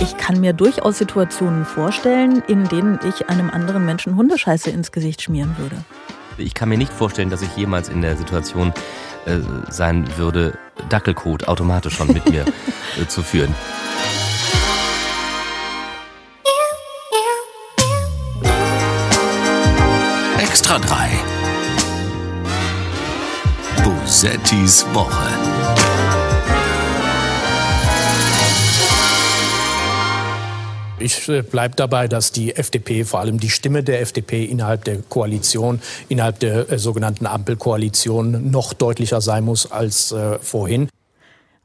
Ich kann mir durchaus Situationen vorstellen, in denen ich einem anderen Menschen Hundescheiße ins Gesicht schmieren würde. Ich kann mir nicht vorstellen, dass ich jemals in der Situation äh, sein würde, Dackelcode automatisch schon mit mir äh, zu führen. Extra 3. Bosettis Woche. Ich äh, bleibe dabei, dass die FDP, vor allem die Stimme der FDP innerhalb der Koalition, innerhalb der äh, sogenannten Ampelkoalition noch deutlicher sein muss als äh, vorhin.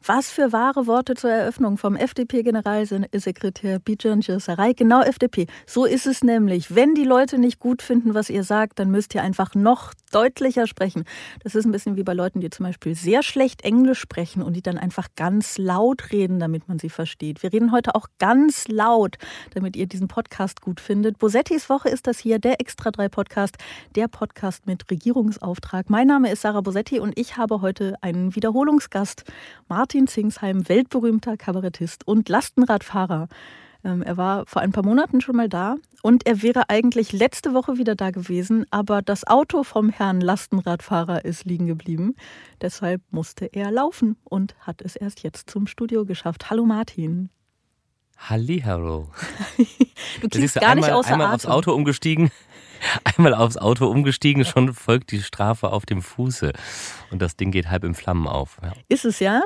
Was für wahre Worte zur Eröffnung vom FDP-Generalsekretär Bijan Sarai. Genau FDP. So ist es nämlich. Wenn die Leute nicht gut finden, was ihr sagt, dann müsst ihr einfach noch deutlicher sprechen. Das ist ein bisschen wie bei Leuten, die zum Beispiel sehr schlecht Englisch sprechen und die dann einfach ganz laut reden, damit man sie versteht. Wir reden heute auch ganz laut, damit ihr diesen Podcast gut findet. Bosettis Woche ist das hier, der Extra 3 Podcast, der Podcast mit Regierungsauftrag. Mein Name ist Sarah Bosetti und ich habe heute einen Wiederholungsgast. Martin Martin Zingsheim, weltberühmter Kabarettist und Lastenradfahrer. Ähm, er war vor ein paar Monaten schon mal da und er wäre eigentlich letzte Woche wieder da gewesen, aber das Auto vom Herrn Lastenradfahrer ist liegen geblieben. Deshalb musste er laufen und hat es erst jetzt zum Studio geschafft. Hallo Martin. Hallihallo. du klingst gar einmal, nicht außer einmal Atem. aufs Auto umgestiegen. Einmal aufs Auto umgestiegen, schon folgt die Strafe auf dem Fuße. Und das Ding geht halb in Flammen auf. Ja. Ist es ja?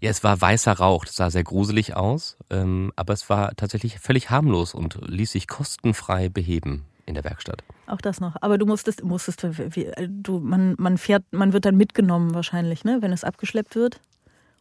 Ja, es war weißer Rauch, das sah sehr gruselig aus, ähm, aber es war tatsächlich völlig harmlos und ließ sich kostenfrei beheben in der Werkstatt. Auch das noch. Aber du musstest, musstest, du, man, man fährt, man wird dann mitgenommen wahrscheinlich, ne, wenn es abgeschleppt wird.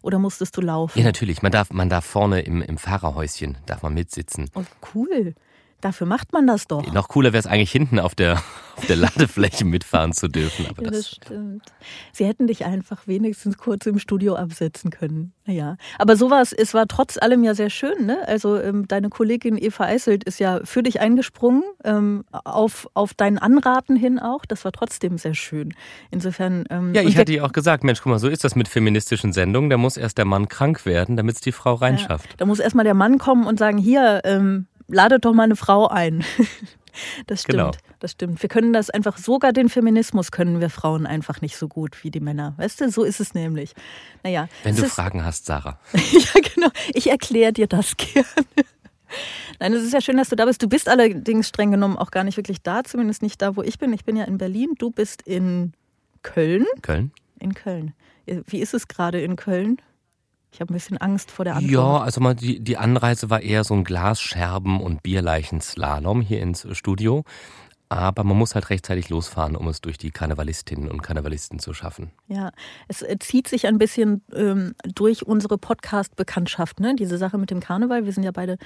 Oder musstest du laufen? Ja, natürlich. Man darf, man darf vorne im, im Fahrerhäuschen darf man mitsitzen. Oh, cool. Dafür macht man das doch. Noch cooler wäre es eigentlich hinten auf der, auf der Ladefläche mitfahren zu dürfen. Aber Ja, das, das stimmt. Sie hätten dich einfach wenigstens kurz im Studio absetzen können. Naja. Aber sowas, es war trotz allem ja sehr schön, ne? Also ähm, deine Kollegin Eva Eißelt ist ja für dich eingesprungen, ähm, auf, auf dein Anraten hin auch. Das war trotzdem sehr schön. Insofern. Ähm, ja, ich hatte ihr auch gesagt, Mensch, guck mal, so ist das mit feministischen Sendungen. Da muss erst der Mann krank werden, damit es die Frau reinschafft. Da muss erstmal der Mann kommen und sagen, hier, ähm, ladet doch mal eine Frau ein. Das stimmt, Genau. das stimmt. Wir können das einfach, sogar den Feminismus können wir Frauen einfach nicht so gut wie die Männer. Weißt du, so ist es nämlich. Naja. Wenn du ist, Fragen hast, Sarah. Ja, genau. Ich erkläre dir das gerne. Nein, es ist ja schön, dass du da bist. Du bist allerdings streng genommen auch gar nicht wirklich da, zumindest nicht da, wo ich bin. Ich bin ja in Berlin. Du bist in Köln. Köln? In Köln. Wie ist es gerade in Köln? Ich habe ein bisschen Angst vor der Antwort. Ja, also mal die, die Anreise war eher so ein Glasscherben- und Bierleichen-Slalom hier ins Studio. Aber man muss halt rechtzeitig losfahren, um es durch die Karnevalistinnen und Karnevalisten zu schaffen. Ja, es äh, zieht sich ein bisschen ähm, durch unsere Podcast-Bekanntschaft, ne? Diese Sache mit dem Karneval. Wir sind ja beide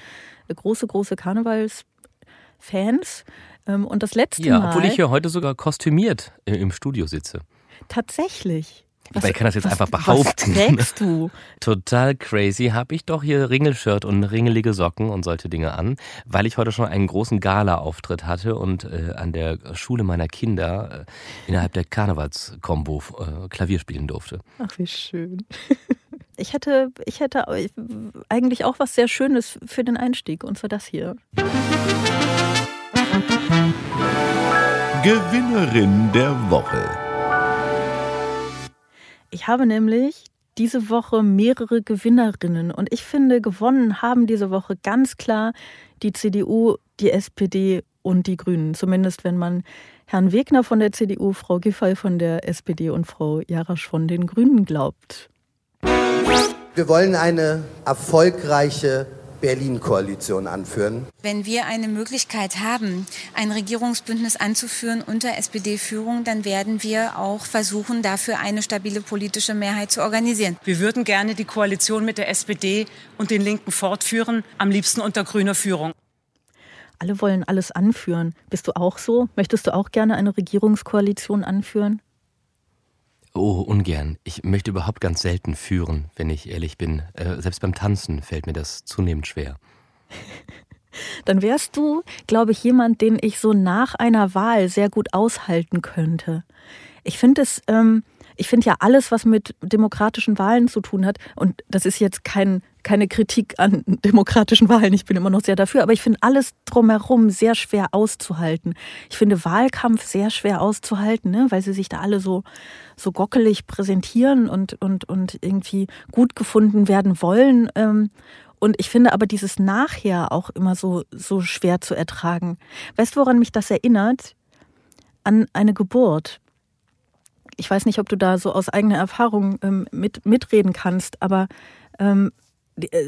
äh, große, große Karnevals-Fans. Ähm, und das letzte Ja, Mal. obwohl ich hier heute sogar kostümiert im im Studio sitze. Tatsächlich. Aber ich kann das jetzt was, einfach behaupten. Was trägst du? Total crazy habe ich doch hier Ringelshirt und ringelige Socken und solche Dinge an, weil ich heute schon einen großen Gala-Auftritt hatte und äh, an der Schule meiner Kinder äh, innerhalb der Karnevalskombo äh, Klavier spielen durfte. Ach, wie schön. Ich hätte, ich hätte eigentlich auch was sehr Schönes für den Einstieg, und zwar das hier. Gewinnerin der Woche. Ich habe nämlich diese Woche mehrere Gewinnerinnen und ich finde, gewonnen haben diese Woche ganz klar die CDU, die SPD und die Grünen. Zumindest wenn man Herrn Wegner von der CDU, Frau Giffey von der SPD und Frau Jarasch von den Grünen glaubt. Wir wollen eine erfolgreiche Berlin-Koalition anführen. Wenn wir eine Möglichkeit haben, ein Regierungsbündnis anzuführen unter SPD-Führung, dann werden wir auch versuchen, dafür eine stabile politische Mehrheit zu organisieren. Wir würden gerne die Koalition mit der SPD und den Linken fortführen, am liebsten unter grüner Führung. Alle wollen alles anführen. Bist du auch so? Möchtest du auch gerne eine Regierungskoalition anführen? Oh, ungern. Ich möchte überhaupt ganz selten führen, wenn ich ehrlich bin. Äh, selbst beim Tanzen fällt mir das zunehmend schwer. Dann wärst du, glaube ich, jemand, den ich so nach einer Wahl sehr gut aushalten könnte. Ich finde es, ähm, ich finde ja alles, was mit demokratischen Wahlen zu tun hat, und das ist jetzt kein keine Kritik an demokratischen Wahlen. Ich bin immer noch sehr dafür, aber ich finde alles drumherum sehr schwer auszuhalten. Ich finde Wahlkampf sehr schwer auszuhalten, ne? weil sie sich da alle so, so gockelig präsentieren und, und, und irgendwie gut gefunden werden wollen. Ähm, und ich finde aber dieses Nachher auch immer so, so schwer zu ertragen. Weißt du, woran mich das erinnert? An eine Geburt. Ich weiß nicht, ob du da so aus eigener Erfahrung ähm, mit, mitreden kannst, aber ähm, äh,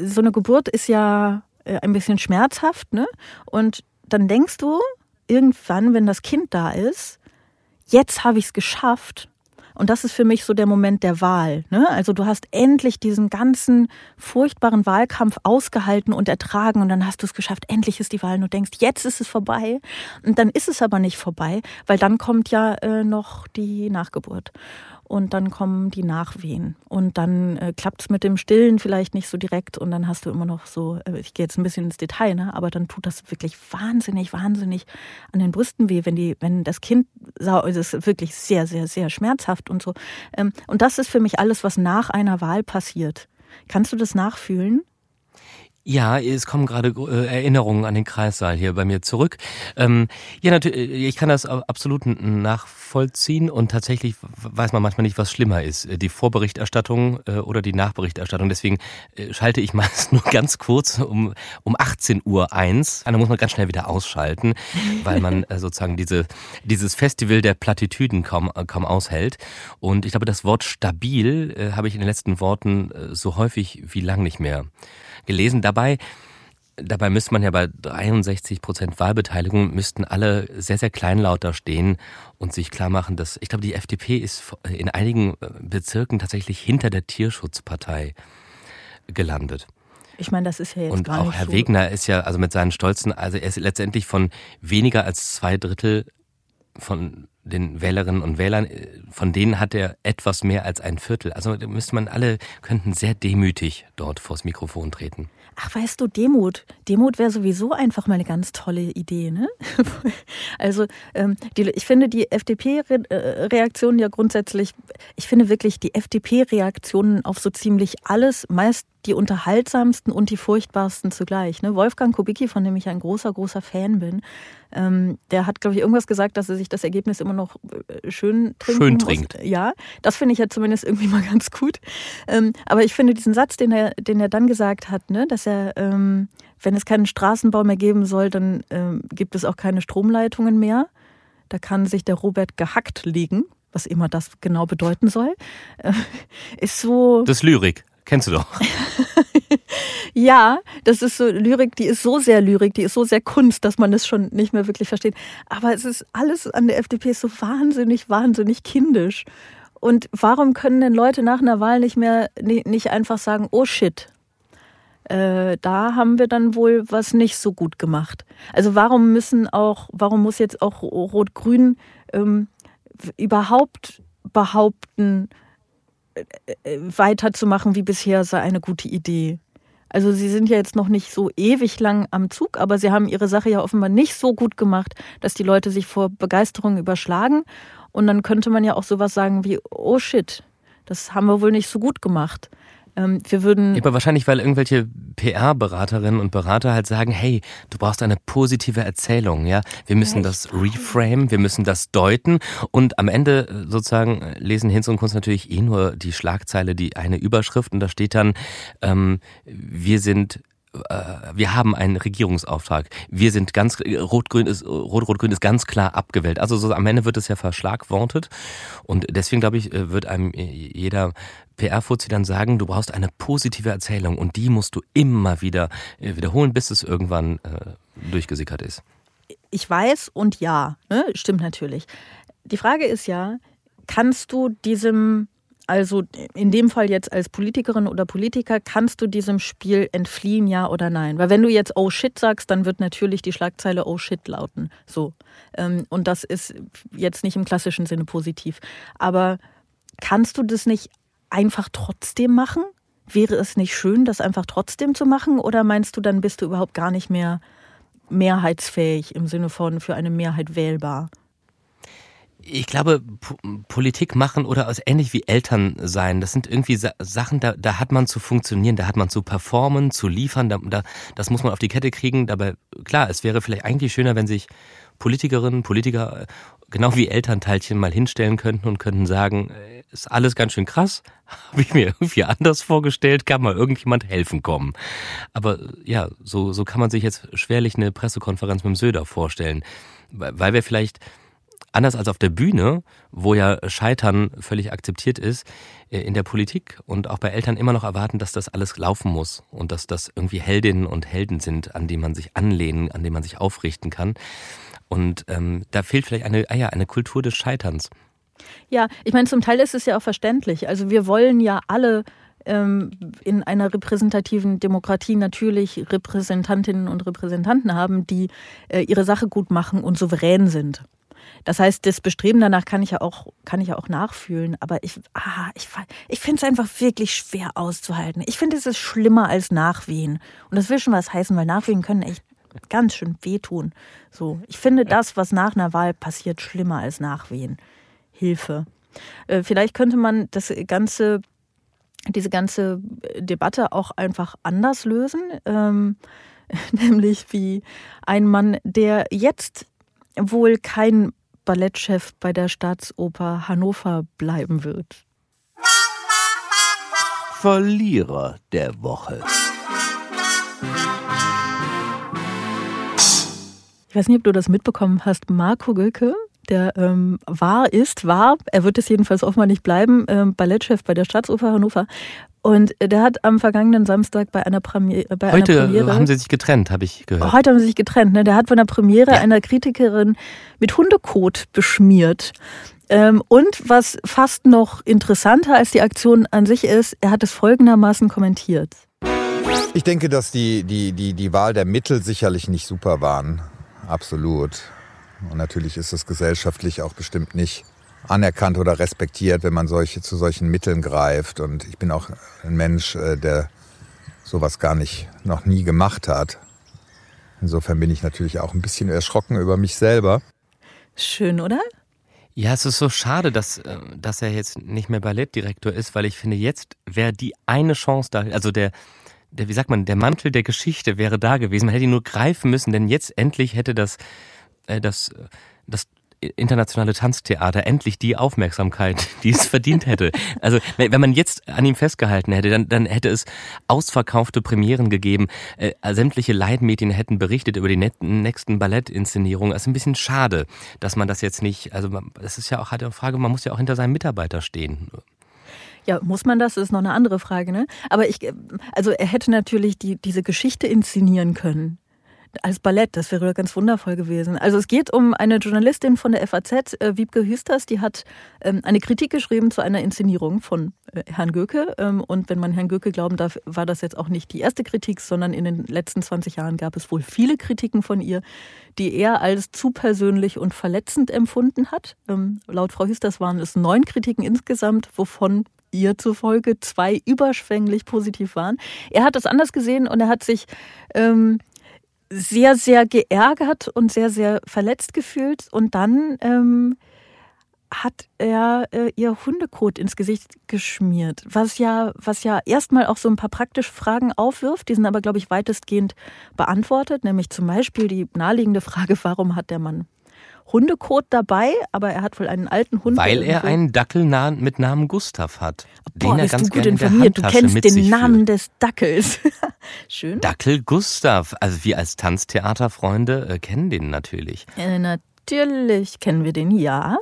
so eine Geburt ist ja äh, ein bisschen schmerzhaft, ne? Und dann denkst du irgendwann, wenn das Kind da ist, jetzt habe ich es geschafft und das ist für mich so der Moment der Wahl. Ne? Also du hast endlich diesen ganzen furchtbaren Wahlkampf ausgehalten und ertragen und dann hast du es geschafft. Endlich ist die Wahl und du denkst, jetzt ist es vorbei. Und dann ist es aber nicht vorbei, weil dann kommt ja äh, noch die Nachgeburt und dann kommen die Nachwehen und dann äh, klappt es mit dem Stillen vielleicht nicht so direkt und dann hast du immer noch so, äh, ich gehe jetzt ein bisschen ins Detail, ne, aber dann tut das wirklich wahnsinnig, wahnsinnig an den Brüsten weh, wenn die, wenn das Kind sau, es ist wirklich sehr, sehr, sehr schmerzhaft und so. Ähm, und das ist für mich alles, was nach einer Wahl passiert. Kannst du das nachfühlen? Ja, es kommen gerade äh, Erinnerungen an den Kreissaal hier bei mir zurück. Ähm, ja, natürlich, äh, ich kann das absolut nachvollziehen und tatsächlich weiß man manchmal nicht, was schlimmer ist, äh, die Vorberichterstattung oder die Nachberichterstattung. Deswegen schalte ich meist nur ganz kurz um, um 18 Uhr eins. Dann muss man ganz schnell wieder ausschalten, weil man sozusagen diese, dieses Festival der Plattitüden kaum, kaum aushält. Und ich glaube, das Wort stabil habe ich in den letzten Worten so häufig wie lang nicht mehr gelesen. Dabei, dabei müsste man ja bei 63 Prozent Wahlbeteiligung müssten alle sehr, sehr kleinlaut da stehen und sich klar machen, dass, ich glaube, die FDP ist in einigen äh, Bezirken tatsächlich hinter der Tierschutzpartei gelandet. Ich meine, das ist ja jetzt Und gar auch Herr so. Wegner ist ja, also mit seinen Stolzen, also er ist letztendlich von weniger als zwei Drittel von den Wählerinnen und Wählern, äh, von denen hat er etwas mehr als ein Viertel. Also müsste man alle, könnten sehr demütig dort vors Mikrofon treten. Ach, weißt du, Demut. Demut wäre sowieso einfach mal eine ganz tolle Idee, ne? Also, ähm, die, ich finde die FDP-Reaktionen ja grundsätzlich, ich finde wirklich die FDP-Reaktionen auf so ziemlich alles meist die unterhaltsamsten und die furchtbarsten zugleich. Ne? Wolfgang Kubicki, von dem ich ein großer, großer Fan bin, ähm, der hat, glaube ich, irgendwas gesagt, dass er sich das Ergebnis immer noch äh, schön trinken Schön muss. trinkt. Ja, das finde ich ja zumindest irgendwie mal ganz gut. Ähm, aber ich finde diesen Satz, den er, den er dann gesagt hat, ne, dass er, ähm, wenn es keinen Straßenbau mehr geben soll, dann ähm, gibt es auch keine Stromleitungen mehr. Da kann sich der Robert gehackt liegen, was immer das genau bedeuten soll. Äh, ist so. Das ist Lyrik, kennst du doch. Ja, das ist so Lyrik, die ist so sehr Lyrik, die ist so sehr Kunst, dass man das schon nicht mehr wirklich versteht. Aber es ist alles an der FDP so wahnsinnig, wahnsinnig kindisch. Und warum können denn Leute nach einer Wahl nicht mehr, nicht einfach sagen, oh shit, äh, da haben wir dann wohl was nicht so gut gemacht. Also warum müssen auch, warum muss jetzt auch Rot-Grün ähm, überhaupt behaupten, weiterzumachen wie bisher sei eine gute Idee? Also sie sind ja jetzt noch nicht so ewig lang am Zug, aber sie haben ihre Sache ja offenbar nicht so gut gemacht, dass die Leute sich vor Begeisterung überschlagen. Und dann könnte man ja auch sowas sagen wie, oh shit, das haben wir wohl nicht so gut gemacht. Ähm, wir würden. Aber wahrscheinlich, weil irgendwelche PR-Beraterinnen und Berater halt sagen, hey, du brauchst eine positive Erzählung, ja. Wir müssen das reframe, wir müssen das deuten und am Ende äh, sozusagen lesen Hinz und Kunst natürlich eh nur die Schlagzeile, die eine Überschrift und da steht dann, ähm, wir sind wir haben einen Regierungsauftrag. Wir sind ganz Rot-Grün ist Rot-Rot-Grün ist ganz klar abgewählt. Also so am Ende wird es ja verschlagwortet und deswegen glaube ich wird einem jeder PR-Fuzzi dann sagen, du brauchst eine positive Erzählung und die musst du immer wieder wiederholen, bis es irgendwann äh, durchgesickert ist. Ich weiß und ja, ne? stimmt natürlich. Die Frage ist ja, kannst du diesem also in dem Fall jetzt als Politikerin oder Politiker, kannst du diesem Spiel entfliehen, ja oder nein? Weil wenn du jetzt oh shit sagst, dann wird natürlich die Schlagzeile oh shit lauten. So. Ähm, und das ist jetzt nicht im klassischen Sinne positiv. Aber kannst du das nicht einfach trotzdem machen? Wäre es nicht schön, das einfach trotzdem zu machen? Oder meinst du, dann bist du überhaupt gar nicht mehr mehrheitsfähig im Sinne von für eine Mehrheit wählbar? Ich glaube, P Politik machen oder ähnlich wie Eltern sein, das sind irgendwie Sa Sachen, da, da hat man zu funktionieren, da hat man zu performen, zu liefern, da, da, das muss man auf die Kette kriegen. Dabei, klar, es wäre vielleicht eigentlich schöner, wenn sich Politikerinnen, Politiker, genau wie Elternteilchen mal hinstellen könnten und könnten sagen, äh, ist alles ganz schön krass, habe ich mir irgendwie anders vorgestellt, kann mal irgendjemand helfen kommen. Aber ja, so, so kann man sich jetzt schwerlich eine Pressekonferenz mit dem Söder vorstellen, weil wir vielleicht anders als auf der Bühne, wo ja Scheitern völlig akzeptiert ist, äh, in der Politik und auch bei Eltern immer noch erwarten, dass das alles laufen muss und dass das irgendwie Heldinnen und Helden sind, an die man sich anlehnen, an die man sich aufrichten kann. Und ähm, da fehlt vielleicht eine, ah ja, eine Kultur des Scheiterns. Ja, ich meine, zum Teil ist es ja auch verständlich. Also wir wollen ja alle ähm, in einer repräsentativen Demokratie natürlich Repräsentantinnen und Repräsentanten haben, die äh, ihre Sache gut machen und souverän sind. Das heißt, das Bestreben danach kann ich ja auch, kann ich ja auch nachfühlen. Aber ich, ah, ich, ich finde es einfach wirklich schwer auszuhalten. Ich finde, es ist schlimmer als Nachwehen. Und das will schon was heißen, weil Nachwehen können echt ganz schön wehtun. So, ich finde das, was nach einer Wahl passiert, schlimmer als Nachwehen. Hilfe. Äh, vielleicht könnte man das ganze, diese ganze Debatte auch einfach anders lösen. Ähm, nämlich wie ein Mann, der jetzt wohl kein Ballettchef bei der Staatsoper Hannover bleiben wird. Verlierer der Woche. Ich weiß nicht, ob du das mitbekommen hast. Marco Gülke, der ähm, war, ist, war, er wird es jedenfalls offenbar nicht bleiben, ähm, Ballettchef bei der Staatsoper Hannover. Und der hat am vergangenen Samstag bei einer, Premiere, bei Heute einer Premiere. haben sie sich getrennt, habe ich gehört. Heute haben sie sich getrennt. Ne? Der hat von der Premiere ja. einer Kritikerin mit Hundekot beschmiert. Ähm, und was fast noch interessanter als die Aktion an sich ist, er hat es folgendermaßen kommentiert. Ich denke, dass die, die, die, die Wahl der Mittel sicherlich nicht super waren absolut. Und natürlich ist es gesellschaftlich auch bestimmt nicht anerkannt oder respektiert, wenn man solche, zu solchen Mitteln greift. Und ich bin auch ein Mensch, äh, der sowas gar nicht, noch nie gemacht hat. Insofern bin ich natürlich auch ein bisschen erschrocken über mich selber. Schön, oder? Ja, es ist so schade, dass, äh, dass er jetzt nicht mehr Ballettdirektor ist, weil ich finde, jetzt wäre die eine Chance da, also der, der, wie sagt man, der Mantel der Geschichte wäre da gewesen. Man hätte ihn nur greifen müssen, denn jetzt endlich hätte das, äh, das, das internationale Tanztheater endlich die Aufmerksamkeit, die es verdient hätte. Also wenn man jetzt an ihm festgehalten hätte, dann, dann hätte es ausverkaufte Premieren gegeben. Äh, sämtliche Leitmedien hätten berichtet über die nächsten Ballettinszenierungen. Es ist ein bisschen schade, dass man das jetzt nicht. Also es ist ja auch halt eine Frage, man muss ja auch hinter seinem Mitarbeiter stehen. Ja, muss man das? Das ist noch eine andere Frage, ne? Aber ich, also er hätte natürlich die, diese Geschichte inszenieren können. Als Ballett, das wäre ganz wundervoll gewesen. Also es geht um eine Journalistin von der FAZ, äh, Wiebke Hüsters, die hat ähm, eine Kritik geschrieben zu einer Inszenierung von äh, Herrn Göke. Ähm, und wenn man Herrn Göke glauben darf, war das jetzt auch nicht die erste Kritik, sondern in den letzten 20 Jahren gab es wohl viele Kritiken von ihr, die er als zu persönlich und verletzend empfunden hat. Ähm, laut Frau Hüsters waren es neun Kritiken insgesamt, wovon ihr zufolge zwei überschwänglich positiv waren. Er hat das anders gesehen und er hat sich ähm, sehr, sehr geärgert und sehr, sehr verletzt gefühlt. Und dann ähm, hat er äh, ihr Hundekot ins Gesicht geschmiert, was ja, was ja erstmal auch so ein paar praktische Fragen aufwirft. Die sind aber, glaube ich, weitestgehend beantwortet, nämlich zum Beispiel die naheliegende Frage, warum hat der Mann Hundekot dabei, aber er hat wohl einen alten Hund. Weil er einen Dackel mit Namen Gustav hat. Boah, den er ganz du gut informiert. Du kennst den Namen führt. des Dackels. Schön. Dackel Gustav. Also wir als Tanztheaterfreunde äh, kennen den natürlich. Äh, natürlich kennen wir den, ja.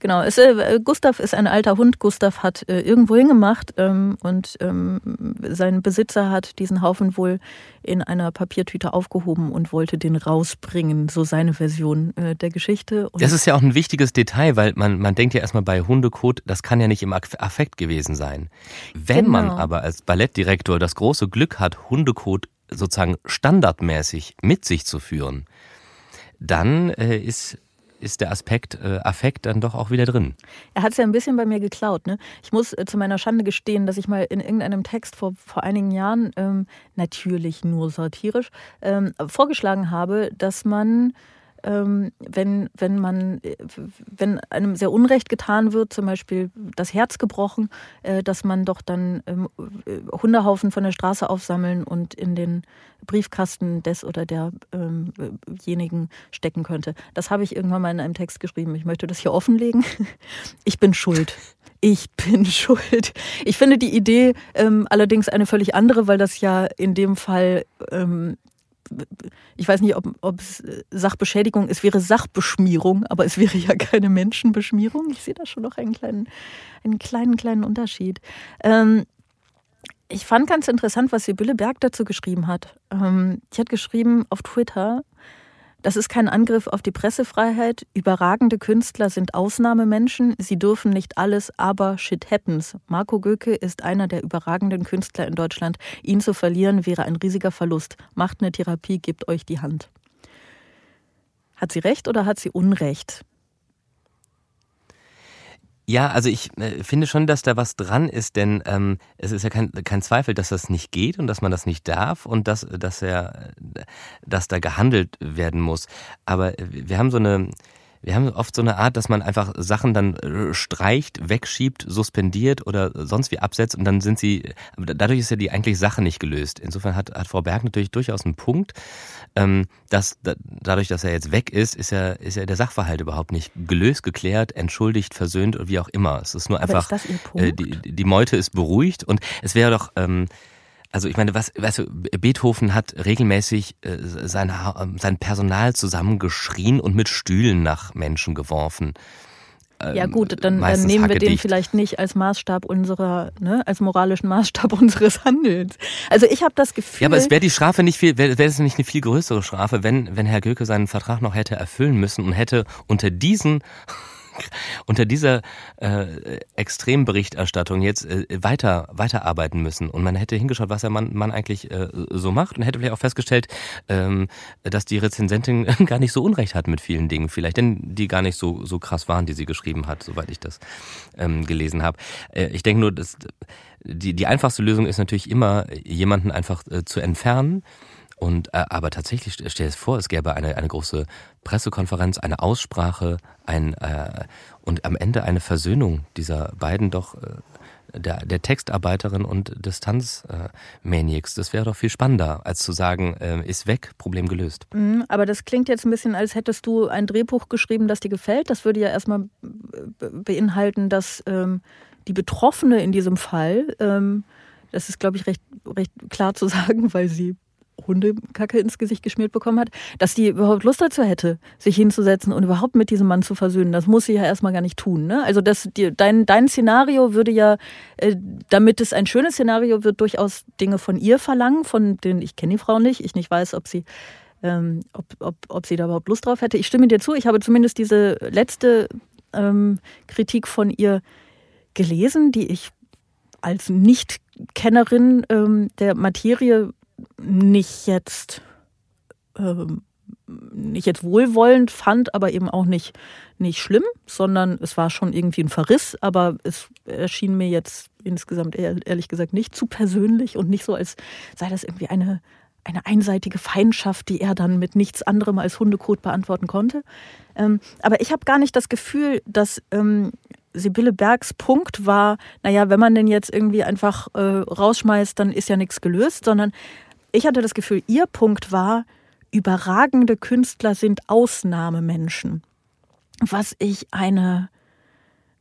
Genau, es, äh, Gustav ist ein alter Hund. Gustav hat äh, irgendwo hingemacht ähm, und ähm, sein Besitzer hat diesen Haufen wohl in einer Papiertüte aufgehoben und wollte den rausbringen. So seine Version äh, der Geschichte. Und das ist ja auch ein wichtiges Detail, weil man, man denkt ja erstmal bei Hundekot, das kann ja nicht im Affekt gewesen sein. Wenn genau. man aber als Ballettdirektor das große Glück hat, Hundekot sozusagen standardmäßig mit sich zu führen, dann äh, ist ist der Aspekt äh, Affekt dann doch auch wieder drin. Er hat es ja ein bisschen bei mir geklaut. Ne? Ich muss äh, zu meiner Schande gestehen, dass ich mal in irgendeinem Text vor, vor einigen Jahren, ähm, natürlich nur satirisch, ähm, vorgeschlagen habe, dass man ähm, wenn, wenn man, wenn einem sehr Unrecht getan wird, zum Beispiel das Herz gebrochen, äh, dass man doch dann ähm, Hundehaufen von der Straße aufsammeln und in den Briefkasten des oder derjenigen stecken könnte. Das habe ich irgendwann mal in einem Text geschrieben. Ich möchte das hier offenlegen. Ich bin schuld. Ich bin schuld. Ich finde die Idee ähm, allerdings eine völlig andere, weil das ja in dem Fall ähm, ich weiß nicht, ob, ob es Sachbeschädigung, es wäre Sachbeschmierung, aber es wäre ja keine Menschenbeschmierung. Ich sehe da schon noch einen kleinen, einen kleinen, kleinen Unterschied. Ähm, ich fand ganz interessant, was Sibylle Berg dazu geschrieben hat. Ähm, die hat geschrieben auf Twitter, das ist kein Angriff auf die Pressefreiheit. Überragende Künstler sind Ausnahmemenschen. Sie dürfen nicht alles, aber shit happens. Marco Göke ist einer der überragenden Künstler in Deutschland. Ihn zu verlieren wäre ein riesiger Verlust. Macht eine Therapie, gebt euch die Hand. Hat sie recht oder hat sie Unrecht? Ja, also ich äh, finde schon, dass da was dran ist, denn ähm, es ist ja kein, kein Zweifel, dass das nicht geht und dass man das nicht darf und dass, dass er, dass da gehandelt werden muss. Aber wir haben so eine, wir haben oft so eine Art, dass man einfach Sachen dann äh, streicht, wegschiebt, suspendiert oder sonst wie absetzt und dann sind sie, dadurch ist ja die eigentlich Sache nicht gelöst. Insofern hat, hat Frau Berg natürlich durchaus einen Punkt, ähm, dass dadurch, dass er jetzt weg ist, ist ja, ist ja der Sachverhalt überhaupt nicht gelöst, geklärt, entschuldigt, versöhnt oder wie auch immer. Es ist nur einfach, ist äh, die, die Meute ist beruhigt und es wäre doch, ähm, also ich meine, was, weißt du, Beethoven hat regelmäßig äh, sein, sein Personal zusammengeschrien und mit Stühlen nach Menschen geworfen. Ähm, ja gut, dann, dann nehmen wir den vielleicht nicht als Maßstab unserer, ne, als moralischen Maßstab unseres Handelns. Also ich habe das Gefühl. Ja, aber es wäre die Strafe nicht viel, wäre wär es nicht eine viel größere Strafe, wenn, wenn Herr Göke seinen Vertrag noch hätte erfüllen müssen und hätte unter diesen unter dieser äh, Extremberichterstattung jetzt äh, weiter weiterarbeiten müssen und man hätte hingeschaut, was der Mann, Mann eigentlich äh, so macht und hätte vielleicht auch festgestellt, ähm, dass die Rezensentin gar nicht so Unrecht hat mit vielen Dingen, vielleicht denn die gar nicht so so krass waren, die sie geschrieben hat, soweit ich das ähm, gelesen habe. Äh, ich denke nur, dass die die einfachste Lösung ist natürlich immer jemanden einfach äh, zu entfernen und äh, aber tatsächlich stell es vor, es gäbe eine eine große Pressekonferenz, eine Aussprache, ein äh, und am Ende eine Versöhnung dieser beiden doch äh, der, der Textarbeiterin und des Tanzmaniacs. Das wäre doch viel spannender, als zu sagen, äh, ist weg, Problem gelöst. Mhm, aber das klingt jetzt ein bisschen, als hättest du ein Drehbuch geschrieben, das dir gefällt. Das würde ja erstmal beinhalten, dass ähm, die Betroffene in diesem Fall, ähm, das ist, glaube ich, recht, recht klar zu sagen, weil sie Hundekacke ins Gesicht geschmiert bekommen hat, dass die überhaupt Lust dazu hätte, sich hinzusetzen und überhaupt mit diesem Mann zu versöhnen. Das muss sie ja erstmal gar nicht tun. Ne? Also das, die, dein, dein Szenario würde ja, äh, damit es ein schönes Szenario wird, durchaus Dinge von ihr verlangen, von denen ich kenne die Frau nicht, ich nicht weiß, ob sie ähm, ob, ob, ob sie da überhaupt Lust drauf hätte. Ich stimme dir zu, ich habe zumindest diese letzte ähm, Kritik von ihr gelesen, die ich als Nicht-Kennerin ähm, der Materie nicht jetzt ähm, nicht jetzt wohlwollend fand, aber eben auch nicht, nicht schlimm, sondern es war schon irgendwie ein Verriss, aber es erschien mir jetzt insgesamt ehrlich gesagt nicht zu persönlich und nicht so, als sei das irgendwie eine, eine einseitige Feindschaft, die er dann mit nichts anderem als Hundekot beantworten konnte. Ähm, aber ich habe gar nicht das Gefühl, dass ähm, Sibylle Bergs Punkt war, naja, wenn man den jetzt irgendwie einfach äh, rausschmeißt, dann ist ja nichts gelöst, sondern ich hatte das Gefühl, ihr Punkt war, überragende Künstler sind Ausnahmemenschen. Was ich eine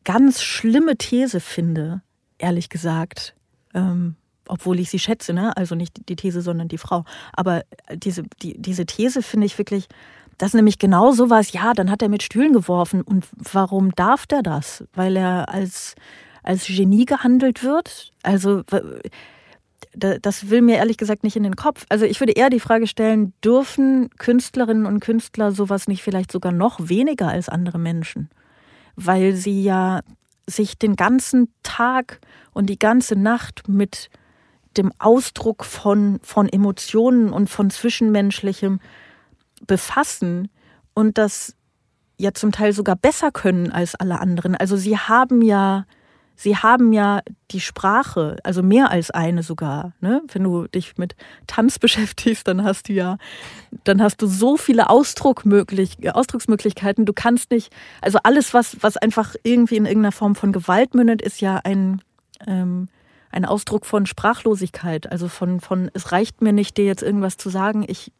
ganz schlimme These finde, ehrlich gesagt. Ähm, obwohl ich sie schätze, ne? also nicht die These, sondern die Frau. Aber diese, die, diese These finde ich wirklich, dass nämlich genau so was, ja, dann hat er mit Stühlen geworfen. Und warum darf der das? Weil er als, als Genie gehandelt wird? Also das will mir ehrlich gesagt nicht in den Kopf. Also ich würde eher die Frage stellen, dürfen Künstlerinnen und Künstler sowas nicht vielleicht sogar noch weniger als andere Menschen? Weil sie ja sich den ganzen Tag und die ganze Nacht mit dem Ausdruck von, von Emotionen und von Zwischenmenschlichem befassen und das ja zum Teil sogar besser können als alle anderen. Also sie haben ja sie haben ja die Sprache, also mehr als eine sogar. Ne? Wenn du dich mit Tanz beschäftigst, dann hast du ja, dann hast du so viele Ausdruckmöglich Ausdrucksmöglichkeiten. Du kannst nicht, also alles, was, was einfach irgendwie in irgendeiner Form von Gewalt mündet, ist ja ein, ähm, ein Ausdruck von Sprachlosigkeit. Also von, von, es reicht mir nicht, dir jetzt irgendwas zu sagen. Ich,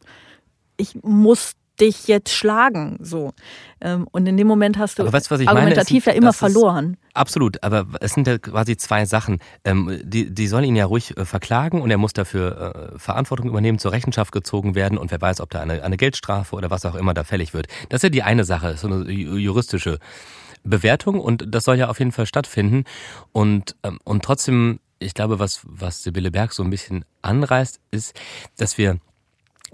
ich muss dich jetzt schlagen. So. Ähm, und in dem Moment hast du weißt, argumentativ meine, ja immer verloren. Absolut, aber es sind ja quasi zwei Sachen. Ähm, die, die sollen ihn ja ruhig äh, verklagen und er muss dafür äh, Verantwortung übernehmen, zur Rechenschaft gezogen werden und wer weiß, ob da eine, eine Geldstrafe oder was auch immer da fällig wird. Das ist ja die eine Sache, so eine juristische Bewertung und das soll ja auf jeden Fall stattfinden. Und, ähm, und trotzdem, ich glaube, was, was Sibylle Berg so ein bisschen anreißt, ist, dass wir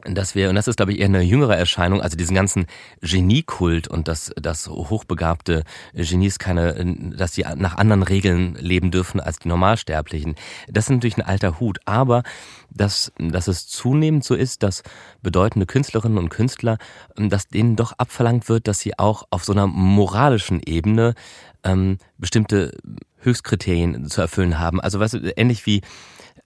dass wir, und das ist, glaube ich, eher eine jüngere Erscheinung, also diesen ganzen Geniekult und dass, dass hochbegabte Genies keine, dass sie nach anderen Regeln leben dürfen als die Normalsterblichen. Das ist natürlich ein alter Hut, aber dass, dass es zunehmend so ist, dass bedeutende Künstlerinnen und Künstler, dass denen doch abverlangt wird, dass sie auch auf so einer moralischen Ebene ähm, bestimmte Höchstkriterien zu erfüllen haben. Also weißt du, ähnlich wie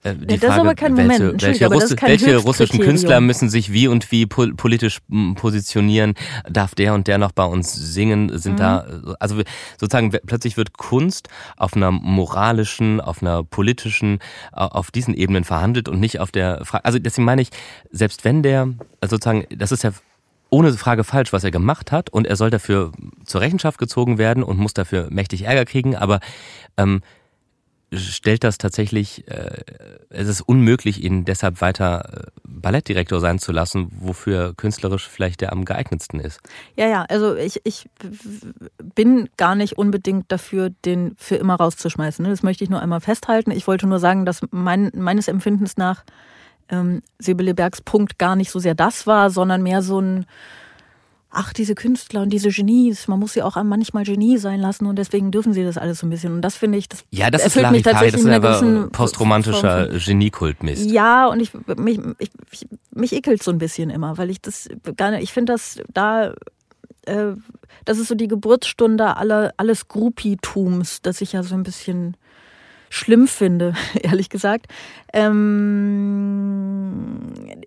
äh, die ja, das Frage, ist aber kein welche, Moment. Welche, Russ welche russischen Künstler müssen sich wie und wie politisch positionieren? Darf der und der noch bei uns singen? Sind mhm. da, also sozusagen plötzlich wird Kunst auf einer moralischen, auf einer politischen, auf diesen Ebenen verhandelt und nicht auf der Frage, also deswegen meine ich, selbst wenn der, also sozusagen, das ist ja ohne Frage falsch, was er gemacht hat und er soll dafür zur Rechenschaft gezogen werden und muss dafür mächtig Ärger kriegen, aber ähm, stellt das tatsächlich, äh, es ist unmöglich, ihn deshalb weiter äh, Ballettdirektor sein zu lassen, wofür künstlerisch vielleicht der am geeignetsten ist. Ja, ja, also ich, ich bin gar nicht unbedingt dafür, den für immer rauszuschmeißen. Ne? Das möchte ich nur einmal festhalten. Ich wollte nur sagen, dass mein, meines Empfindens nach ähm, Sibylle Bergs Punkt gar nicht so sehr das war, sondern mehr so ein ach, diese Künstler und diese Genies, man muss sie auch manchmal Genie sein lassen und deswegen dürfen sie das alles so ein bisschen. Und das finde ich, das Ja, das erfüllt ist mich tatsächlich das ist aber postromantischer Geniekultmist. Ja, und ich, mich, ich, mich ekelt so ein bisschen immer, weil ich das gar nicht, ich finde das da, äh, das ist so die Geburtsstunde aller, alles Gruppietums, das ich ja so ein bisschen schlimm finde, ehrlich gesagt. Ähm,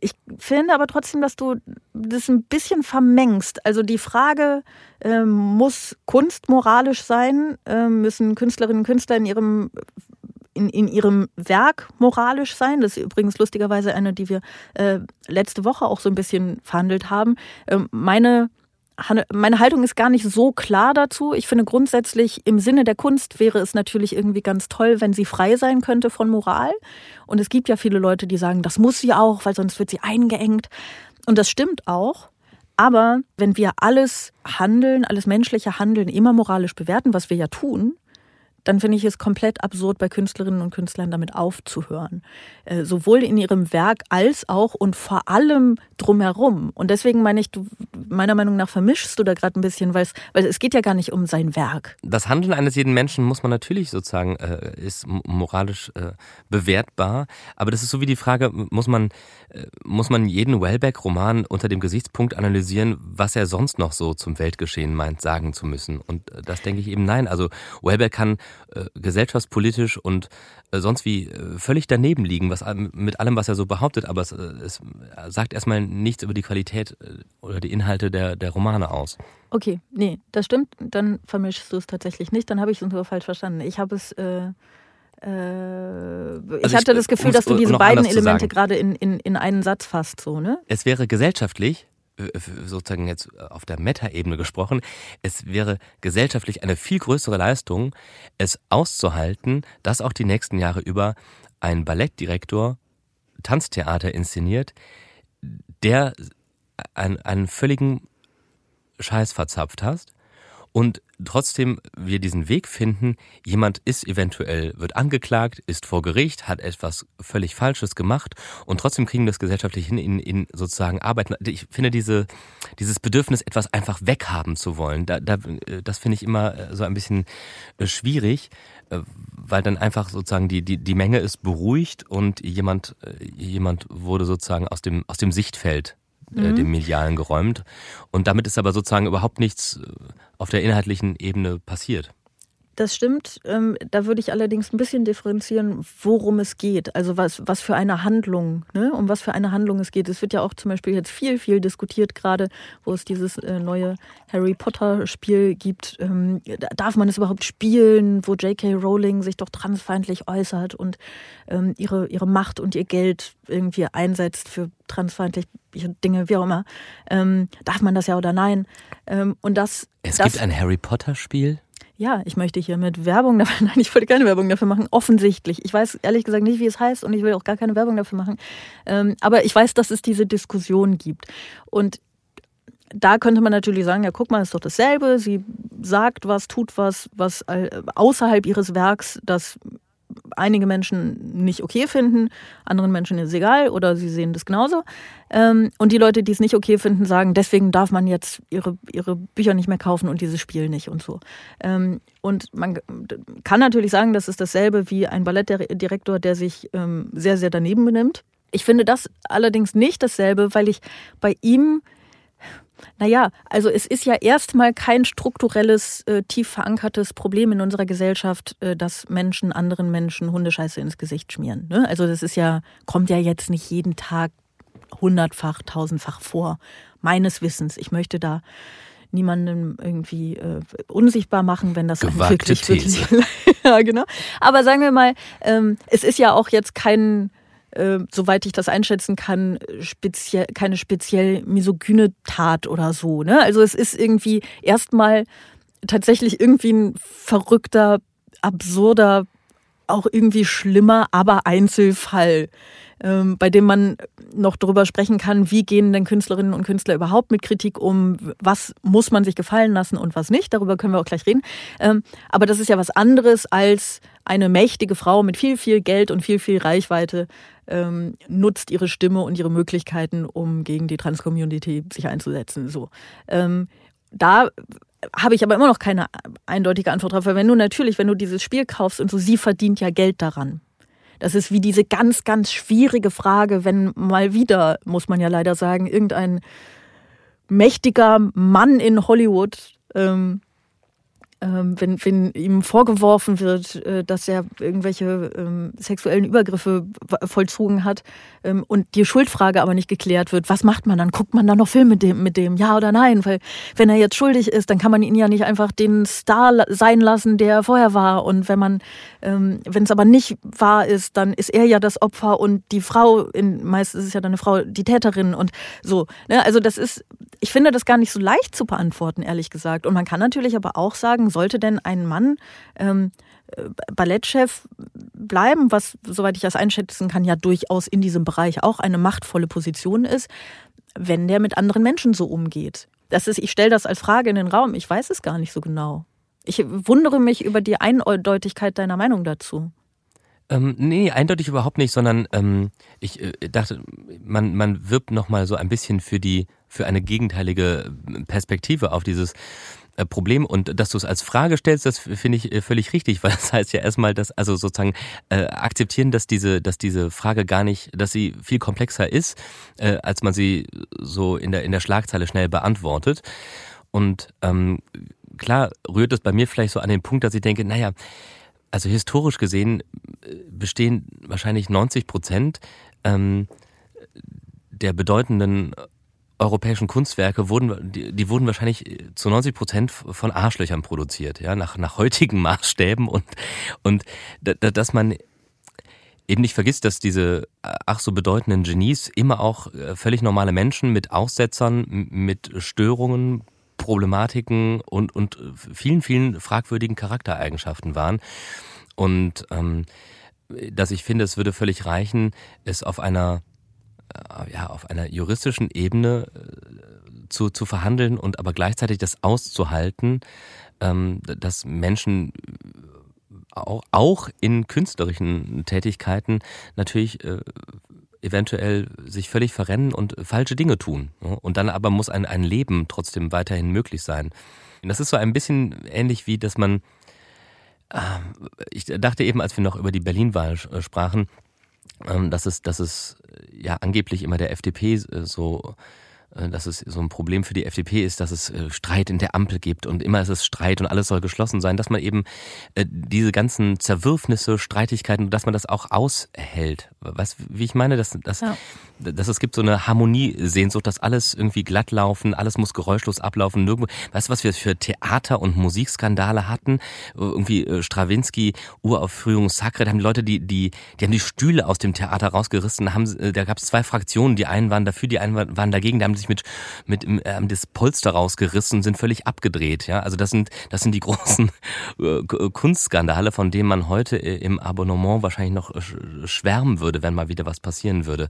ich finde aber trotzdem, dass du das ein bisschen vermengst. Also die Frage, ähm, muss Kunst moralisch sein? Ähm, müssen Künstlerinnen und Künstler in ihrem in, in ihrem Werk moralisch sein. Das ist übrigens lustigerweise eine, die wir äh, letzte Woche auch so ein bisschen verhandelt haben. Ähm, meine meine Haltung ist gar nicht so klar dazu. Ich finde grundsätzlich im Sinne der Kunst wäre es natürlich irgendwie ganz toll, wenn sie frei sein könnte von Moral. Und es gibt ja viele Leute, die sagen, das muss sie auch, weil sonst wird sie eingeengt. Und das stimmt auch. Aber wenn wir alles Handeln, alles menschliche Handeln immer moralisch bewerten, was wir ja tun, dann finde ich es komplett absurd, bei Künstlerinnen und Künstlern damit aufzuhören. Äh, sowohl in ihrem Werk als auch und vor allem drumherum. Und deswegen meine ich, du, meiner Meinung nach vermischst du da gerade ein bisschen, weil es, geht ja gar nicht um sein Werk. Das Handeln eines jeden Menschen muss man natürlich sozusagen, äh, ist moralisch äh, bewertbar. Aber das ist so wie die Frage, muss man, äh, muss man jeden Wellbeck-Roman unter dem Gesichtspunkt analysieren, was er sonst noch so zum Weltgeschehen meint, sagen zu müssen. Und äh, das denke ich eben nein. Also Wellbeck kann äh, gesellschaftspolitisch und äh, sonst wie äh, völlig daneben liegen, was mit allem, was er so behauptet, aber es, es sagt erstmal nichts über die Qualität oder die Inhalte der, der Romane aus. Okay, nee, das stimmt. Dann vermischst du es tatsächlich nicht. Dann habe ich es nur falsch verstanden. Ich habe es. Äh, ich also hatte ich, das Gefühl, dass du diese beiden Elemente gerade in, in, in einen Satz fasst, so, ne? Es wäre gesellschaftlich sozusagen jetzt äh, auf der Meta-Ebene gesprochen, es wäre gesellschaftlich eine viel größere Leistung, es auszuhalten, dass auch die nächsten Jahre über ein Ballettdirektor Tanztheater inszeniert, der einen, einen völligen Scheiß verzapft hast und trotzdem wir diesen Weg finden, jemand ist eventuell, wird angeklagt, ist vor Gericht, hat etwas völlig Falsches gemacht und trotzdem kriegen wir das gesellschaftlich hin, in, in sozusagen Arbeiten. Ich finde diese, dieses Bedürfnis, etwas einfach weghaben zu wollen, da, da, das finde ich immer äh, so ein bisschen äh, schwierig, äh, weil dann einfach sozusagen die, die, die Menge ist beruhigt und jemand, jemand wurde sozusagen aus dem, aus dem Sichtfeld mhm. dem Medialen geräumt. Und damit ist aber sozusagen überhaupt nichts auf der inhaltlichen Ebene passiert. Das stimmt. Ähm, da würde ich allerdings ein bisschen differenzieren, worum es geht. Also was, was für eine Handlung, ne? um was für eine Handlung es geht. Es wird ja auch zum Beispiel jetzt viel, viel diskutiert, gerade wo es dieses äh, neue Harry Potter-Spiel gibt. Ähm, darf man es überhaupt spielen, wo J.K. Rowling sich doch transfeindlich äußert und ähm, ihre, ihre Macht und ihr Geld irgendwie einsetzt für transfeindliche Dinge, wie auch immer. Ähm, darf man das ja oder nein? Ähm, und das. Es das, gibt ein Harry Potter-Spiel? Ja, ich möchte hiermit Werbung dafür, nein, ich wollte keine Werbung dafür machen, offensichtlich. Ich weiß ehrlich gesagt nicht, wie es heißt und ich will auch gar keine Werbung dafür machen. Ähm, aber ich weiß, dass es diese Diskussion gibt. Und da könnte man natürlich sagen, ja, guck mal, ist doch dasselbe. Sie sagt was, tut was, was äh, außerhalb ihres Werks, das einige Menschen nicht okay finden, anderen Menschen ist es egal oder sie sehen das genauso. Ähm, und die Leute, die es nicht okay finden, sagen, deswegen darf man jetzt ihre, ihre Bücher nicht mehr kaufen und dieses Spiel nicht und so. Ähm, und man kann natürlich sagen, das ist dasselbe wie ein Ballettdirektor, der sich ähm, sehr, sehr daneben benimmt. Ich finde das allerdings nicht dasselbe, weil ich bei ihm naja, also es ist ja erstmal kein strukturelles, äh, tief verankertes Problem in unserer Gesellschaft, äh, dass Menschen anderen Menschen Hundescheiße ins Gesicht schmieren. Ne? Also das ist ja, kommt ja jetzt nicht jeden Tag hundertfach, tausendfach vor, meines Wissens. Ich möchte da niemandem irgendwie äh, unsichtbar machen, wenn das Gewagte wirklich, wirklich ja, genau. Aber sagen wir mal, ähm, es ist ja auch jetzt kein äh, soweit ich das einschätzen kann, speziell, keine speziell misogyne Tat oder so. Ne? Also es ist irgendwie erstmal tatsächlich irgendwie ein verrückter, absurder, auch irgendwie schlimmer, aber Einzelfall, ähm, bei dem man noch darüber sprechen kann, wie gehen denn Künstlerinnen und Künstler überhaupt mit Kritik um, was muss man sich gefallen lassen und was nicht. Darüber können wir auch gleich reden. Ähm, aber das ist ja was anderes als eine mächtige Frau mit viel, viel Geld und viel, viel Reichweite ähm, nutzt ihre Stimme und ihre Möglichkeiten, um gegen die Trans-Community sich einzusetzen. So. Ähm, da habe ich aber immer noch keine eindeutige Antwort drauf, weil wenn du natürlich, wenn du dieses Spiel kaufst und so, sie verdient ja Geld daran. Das ist wie diese ganz, ganz schwierige Frage, wenn mal wieder, muss man ja leider sagen, irgendein mächtiger Mann in Hollywood ähm, wenn, wenn ihm vorgeworfen wird, äh, dass er irgendwelche ähm, sexuellen Übergriffe vollzogen hat ähm, und die Schuldfrage aber nicht geklärt wird, was macht man dann? Guckt man dann noch Film mit dem, mit dem, ja oder nein? Weil wenn er jetzt schuldig ist, dann kann man ihn ja nicht einfach den Star sein lassen, der er vorher war. Und wenn man, ähm, wenn es aber nicht wahr ist, dann ist er ja das Opfer und die Frau, in, meist ist es ja dann eine Frau, die Täterin und so. Ne? Also das ist, ich finde das gar nicht so leicht zu beantworten, ehrlich gesagt. Und man kann natürlich aber auch sagen, sollte denn ein Mann ähm, äh, Ballettchef bleiben, was, soweit ich das einschätzen kann, ja durchaus in diesem Bereich auch eine machtvolle Position ist, wenn der mit anderen Menschen so umgeht. Das ist, ich stelle das als Frage in den Raum. Ich weiß es gar nicht so genau. Ich wundere mich über die Eindeutigkeit deiner Meinung dazu. Ähm, nee, eindeutig überhaupt nicht, sondern ähm, ich äh, dachte, man, man wirbt nochmal so ein bisschen für die, für eine gegenteilige Perspektive auf dieses Problem und dass du es als Frage stellst, das finde ich äh, völlig richtig, weil das heißt ja erstmal, dass also sozusagen äh, akzeptieren, dass diese, dass diese Frage gar nicht, dass sie viel komplexer ist, äh, als man sie so in der in der Schlagzeile schnell beantwortet. Und ähm, klar rührt es bei mir vielleicht so an den Punkt, dass ich denke, naja, also historisch gesehen äh, bestehen wahrscheinlich 90 Prozent ähm, der bedeutenden europäischen Kunstwerke wurden, die, die, wurden wahrscheinlich zu 90 Prozent von Arschlöchern produziert, ja, nach, nach heutigen Maßstäben und, und dass man eben nicht vergisst, dass diese ach so bedeutenden Genies immer auch äh, völlig normale Menschen mit Aussetzern, mit Störungen, Problematiken und, und vielen, vielen fragwürdigen Charaktereigenschaften waren. Und ähm, dass ich finde, es würde völlig reichen, es auf einer äh, ja, auf einer juristischen Ebene äh, zu, zu verhandeln und aber gleichzeitig das auszuhalten, ähm, dass Menschen auch, auch in künstlerischen Tätigkeiten natürlich äh, eventuell sich völlig verrennen und falsche Dinge tun. Und dann aber muss ein, ein Leben trotzdem weiterhin möglich sein. Und das ist so ein bisschen ähnlich wie, dass man, ich dachte eben, als wir noch über die Berlin-Wahl sprachen, ähm, dass es, dass es ja angeblich immer der FDP äh, so äh, dass es so ein Problem für die FDP ist, dass es äh, Streit in der Ampel gibt und immer ist es Streit und alles soll geschlossen sein, dass man eben diese ganzen Zerwürfnisse, Streitigkeiten, dass man das auch aushält. Was, wie ich meine, dass, dass, ja. dass es gibt so eine Harmoniesehnsucht, dass alles irgendwie glatt laufen, alles muss geräuschlos ablaufen. Nirgendwo, weißt du, was wir für Theater- und Musikskandale hatten? Irgendwie Strawinski, Uraufführung, Sacre, da haben die Leute, die, die, die haben die Stühle aus dem Theater rausgerissen, haben, da gab es zwei Fraktionen, die einen waren dafür, die einen waren dagegen, die haben sich mit, mit äh, das Polster rausgerissen und sind völlig abgedreht. Ja, also das sind, das sind die großen äh, Kunstskandale, von denen man heute äh, im Abonnement wahrscheinlich noch schwärmen würde, wenn mal wieder was passieren würde.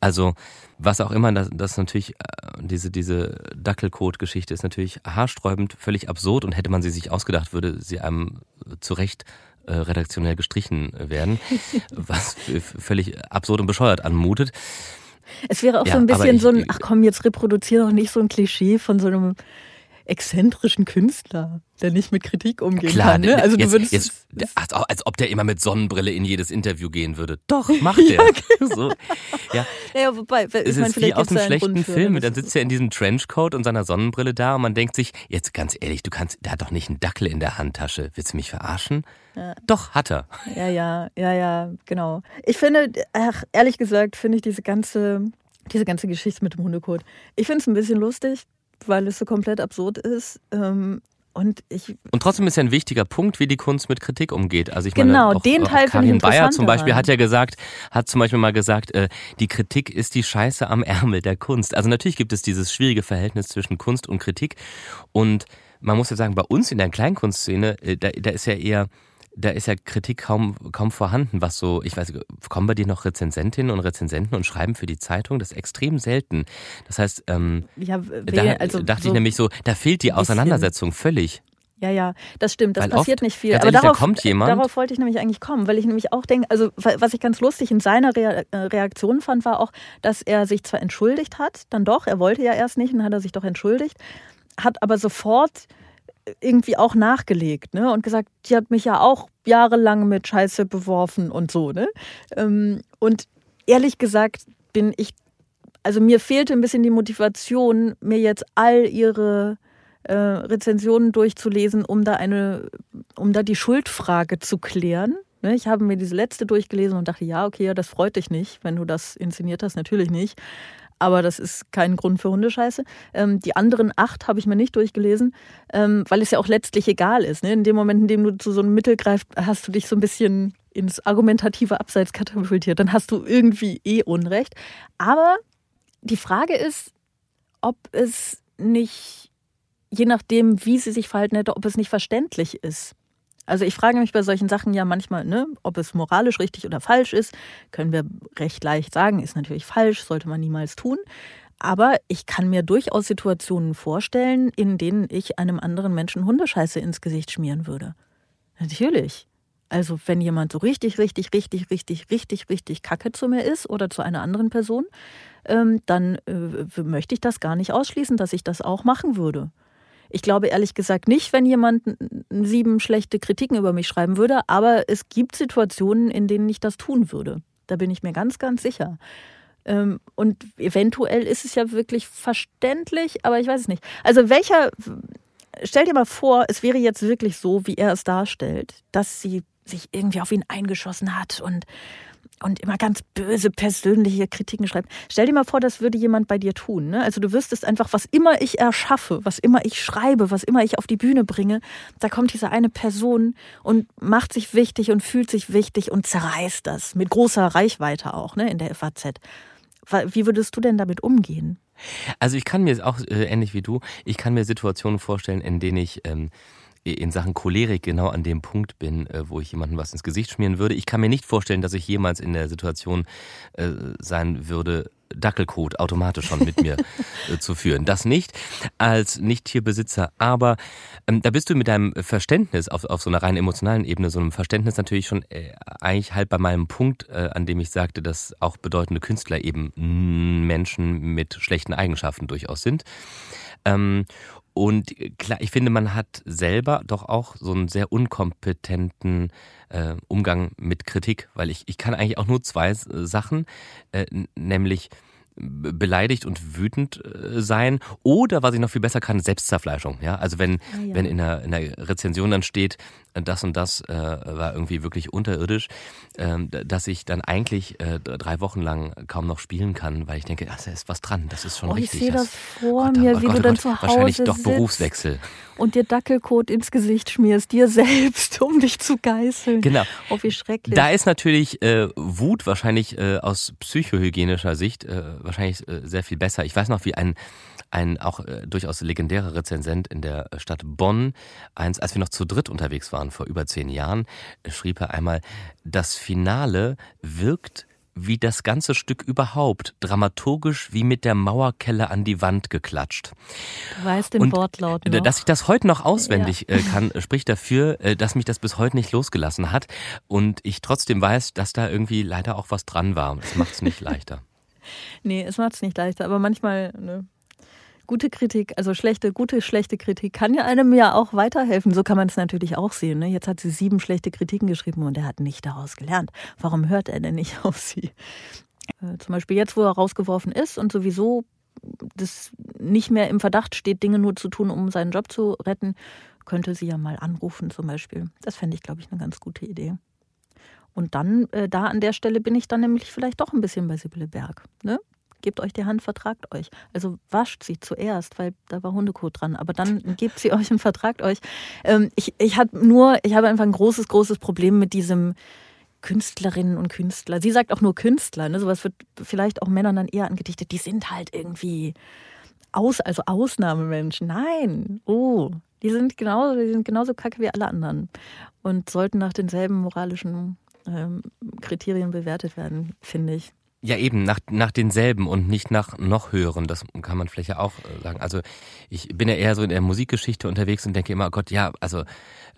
Also was auch immer, das, das natürlich, äh, diese, diese Dackelcode-Geschichte ist natürlich haarsträubend, völlig absurd und hätte man sie sich ausgedacht, würde sie einem zu Recht äh, redaktionell gestrichen werden, was völlig absurd und bescheuert anmutet. Es wäre auch ja, so ein bisschen ich, so ein, ach komm, jetzt reproduziere doch nicht so ein Klischee von so einem exzentrischen Künstler, der nicht mit Kritik umgehen Klar, kann. Ne? Also jetzt, du würdest jetzt, als, als ob der immer mit Sonnenbrille in jedes Interview gehen würde. Doch, macht der. ja, genau. so, ja. ja, wobei, ich es ist wie aus einem schlechten Film. Dann sitzt er in diesem Trenchcoat und seiner Sonnenbrille da und man denkt sich, jetzt ganz ehrlich, du kannst, der hat doch nicht einen Dackel in der Handtasche. Willst du mich verarschen? Ja. Doch, hat er. Ja, ja, ja, ja, genau. Ich finde, ach, ehrlich gesagt, finde ich diese ganze, diese ganze Geschichte mit dem Hundekot, ich finde es ein bisschen lustig weil es so komplett absurd ist. Ähm, und, ich und trotzdem ist ja ein wichtiger Punkt, wie die Kunst mit Kritik umgeht. Also ich genau, meine, auch, den Teil auch Karin Bayer zum Beispiel hat ja gesagt, hat zum Beispiel mal gesagt, äh, die Kritik ist die Scheiße am Ärmel der Kunst. Also natürlich gibt es dieses schwierige Verhältnis zwischen Kunst und Kritik. Und man muss ja sagen, bei uns in der Kleinkunstszene, äh, da, da ist ja eher da ist ja Kritik kaum, kaum vorhanden, was so, ich weiß, kommen bei dir noch Rezensentinnen und Rezensenten und schreiben für die Zeitung? Das ist extrem selten. Das heißt, ähm, ja, da also dachte so ich nämlich so, da fehlt die Auseinandersetzung völlig. Ja, ja, das stimmt. Das Weil passiert oft, nicht viel. Aber darauf, kommt jemand. darauf wollte ich nämlich eigentlich kommen, weil ich nämlich auch denke, also was ich ganz lustig in seiner äh, Reaktion fand, war auch, dass er sich zwar entschuldigt hat, dann doch, er wollte ja erst nicht, dann hat er sich doch entschuldigt, hat aber sofort irgendwie auch nachgelegt ne? und gesagt, die hat mich ja auch jahrelang mit Scheiße beworfen und so. Ne? Ähm, und ehrlich gesagt bin ich, also mir fehlte ein bisschen die Motivation, mir jetzt all ihre äh, Rezensionen durchzulesen, um da eine, um da die Schuldfrage zu klären. Ne? Ich habe mir diese letzte durchgelesen und dachte, ja, okay, ja, das freut dich nicht, wenn du das inszeniert hast, natürlich nicht aber das ist kein Grund für Hundescheiße. Ähm, die anderen acht habe ich mir nicht durchgelesen, ähm, weil es ja auch letztlich egal ist. Ne? In dem Moment, in dem du zu so einem Mittel greifst, hast du dich so ein bisschen ins argumentative Abseits katapultiert. Dann hast du irgendwie eh Unrecht. Aber die Frage ist, ob es nicht, je nachdem, wie sie sich verhalten hätte, ob es nicht verständlich ist. Also ich frage mich bei solchen Sachen ja manchmal, ne, ob es moralisch richtig oder falsch ist. Können wir recht leicht sagen, ist natürlich falsch, sollte man niemals tun. Aber ich kann mir durchaus Situationen vorstellen, in denen ich einem anderen Menschen Hundescheiße ins Gesicht schmieren würde. Natürlich. Also wenn jemand so richtig, richtig, richtig, richtig, richtig, richtig kacke zu mir ist oder zu einer anderen Person, ähm, dann äh, möchte ich das gar nicht ausschließen, dass ich das auch machen würde. Ich glaube ehrlich gesagt nicht, wenn jemand sieben schlechte Kritiken über mich schreiben würde, aber es gibt Situationen, in denen ich das tun würde. Da bin ich mir ganz, ganz sicher. Ähm, und eventuell ist es ja wirklich verständlich, aber ich weiß es nicht. Also welcher, stell dir mal vor, es wäre jetzt wirklich so, wie er es darstellt, dass sie sich irgendwie auf ihn eingeschossen hat und und immer ganz böse persönliche Kritiken schreibt. Stell dir mal vor, das würde jemand bei dir tun. Ne? Also du wüsstest einfach, was immer ich erschaffe, was immer ich schreibe, was immer ich auf die Bühne bringe, da kommt diese eine Person und macht sich wichtig und fühlt sich wichtig und zerreißt das mit großer Reichweite auch ne, in der FAZ. Wie würdest du denn damit umgehen? Also ich kann mir auch äh, ähnlich wie du, ich kann mir Situationen vorstellen, in denen ich ähm, in Sachen Cholerik genau an dem Punkt bin, äh, wo ich jemandem was ins Gesicht schmieren würde. Ich kann mir nicht vorstellen, dass ich jemals in der Situation äh, sein würde, Dackelcode automatisch schon mit mir äh, zu führen. Das nicht als Nicht-Tierbesitzer, aber ähm, da bist du mit deinem Verständnis auf, auf so einer rein emotionalen Ebene, so einem Verständnis natürlich schon äh, eigentlich halt bei meinem Punkt, äh, an dem ich sagte, dass auch bedeutende Künstler eben Menschen mit schlechten Eigenschaften durchaus sind. Ähm, und klar, ich finde, man hat selber doch auch so einen sehr unkompetenten äh, Umgang mit Kritik, weil ich, ich kann eigentlich auch nur zwei Sachen, äh, nämlich beleidigt und wütend äh, sein. Oder was ich noch viel besser kann, Selbstzerfleischung. Ja, also wenn ah, ja. wenn in der, in der Rezension dann steht, das und das äh, war irgendwie wirklich unterirdisch, äh, dass ich dann eigentlich äh, drei Wochen lang kaum noch spielen kann, weil ich denke, da ist was dran, das ist schon oh, richtig. Ich sehe das vor Gott, mir, oh wie Gott, du oh dann Gott, zu Hause Wahrscheinlich doch Berufswechsel. Und dir Dackelkot ins Gesicht schmierst, dir selbst, um dich zu geißeln. Genau. Oh, wie schrecklich. Da ist natürlich äh, Wut wahrscheinlich äh, aus psychohygienischer Sicht äh, wahrscheinlich äh, sehr viel besser. Ich weiß noch, wie ein ein auch äh, durchaus legendärer Rezensent in der Stadt Bonn, eins, als wir noch zu dritt unterwegs waren vor über zehn Jahren, schrieb er einmal, das Finale wirkt wie das ganze Stück überhaupt, dramaturgisch wie mit der Mauerkelle an die Wand geklatscht. Du weißt den und Wortlaut noch. Dass ich das heute noch auswendig ja. Äh, kann, spricht dafür, äh, dass mich das bis heute nicht losgelassen hat und ich trotzdem weiß, dass da irgendwie leider auch was dran war. Das macht es nicht leichter. nee, es macht es nicht leichter, aber manchmal ne, gute Kritik, also schlechte, gute, schlechte Kritik kann ja einem ja auch weiterhelfen. So kann man es natürlich auch sehen. Ne? Jetzt hat sie sieben schlechte Kritiken geschrieben und er hat nicht daraus gelernt. Warum hört er denn nicht auf sie? Äh, zum Beispiel jetzt, wo er rausgeworfen ist und sowieso das nicht mehr im Verdacht steht, Dinge nur zu tun, um seinen Job zu retten, könnte sie ja mal anrufen zum Beispiel. Das fände ich, glaube ich, eine ganz gute Idee. Und dann, äh, da an der Stelle bin ich dann nämlich vielleicht doch ein bisschen bei Sibylle Berg. Ne? Gebt euch die Hand, vertragt euch. Also wascht sie zuerst, weil da war Hundekot dran, aber dann gebt sie euch und vertragt euch. Ähm, ich ich habe nur, ich habe einfach ein großes, großes Problem mit diesem Künstlerinnen und Künstler. Sie sagt auch nur Künstler, ne? Sowas wird vielleicht auch Männern dann eher angedichtet. Die sind halt irgendwie aus, also Ausnahmemenschen. Nein, oh, die sind genauso, die sind genauso kacke wie alle anderen und sollten nach denselben moralischen ähm, Kriterien bewertet werden, finde ich. Ja, eben, nach, nach denselben und nicht nach noch höheren. Das kann man vielleicht ja auch äh, sagen. Also ich bin ja eher so in der Musikgeschichte unterwegs und denke immer, oh Gott, ja, also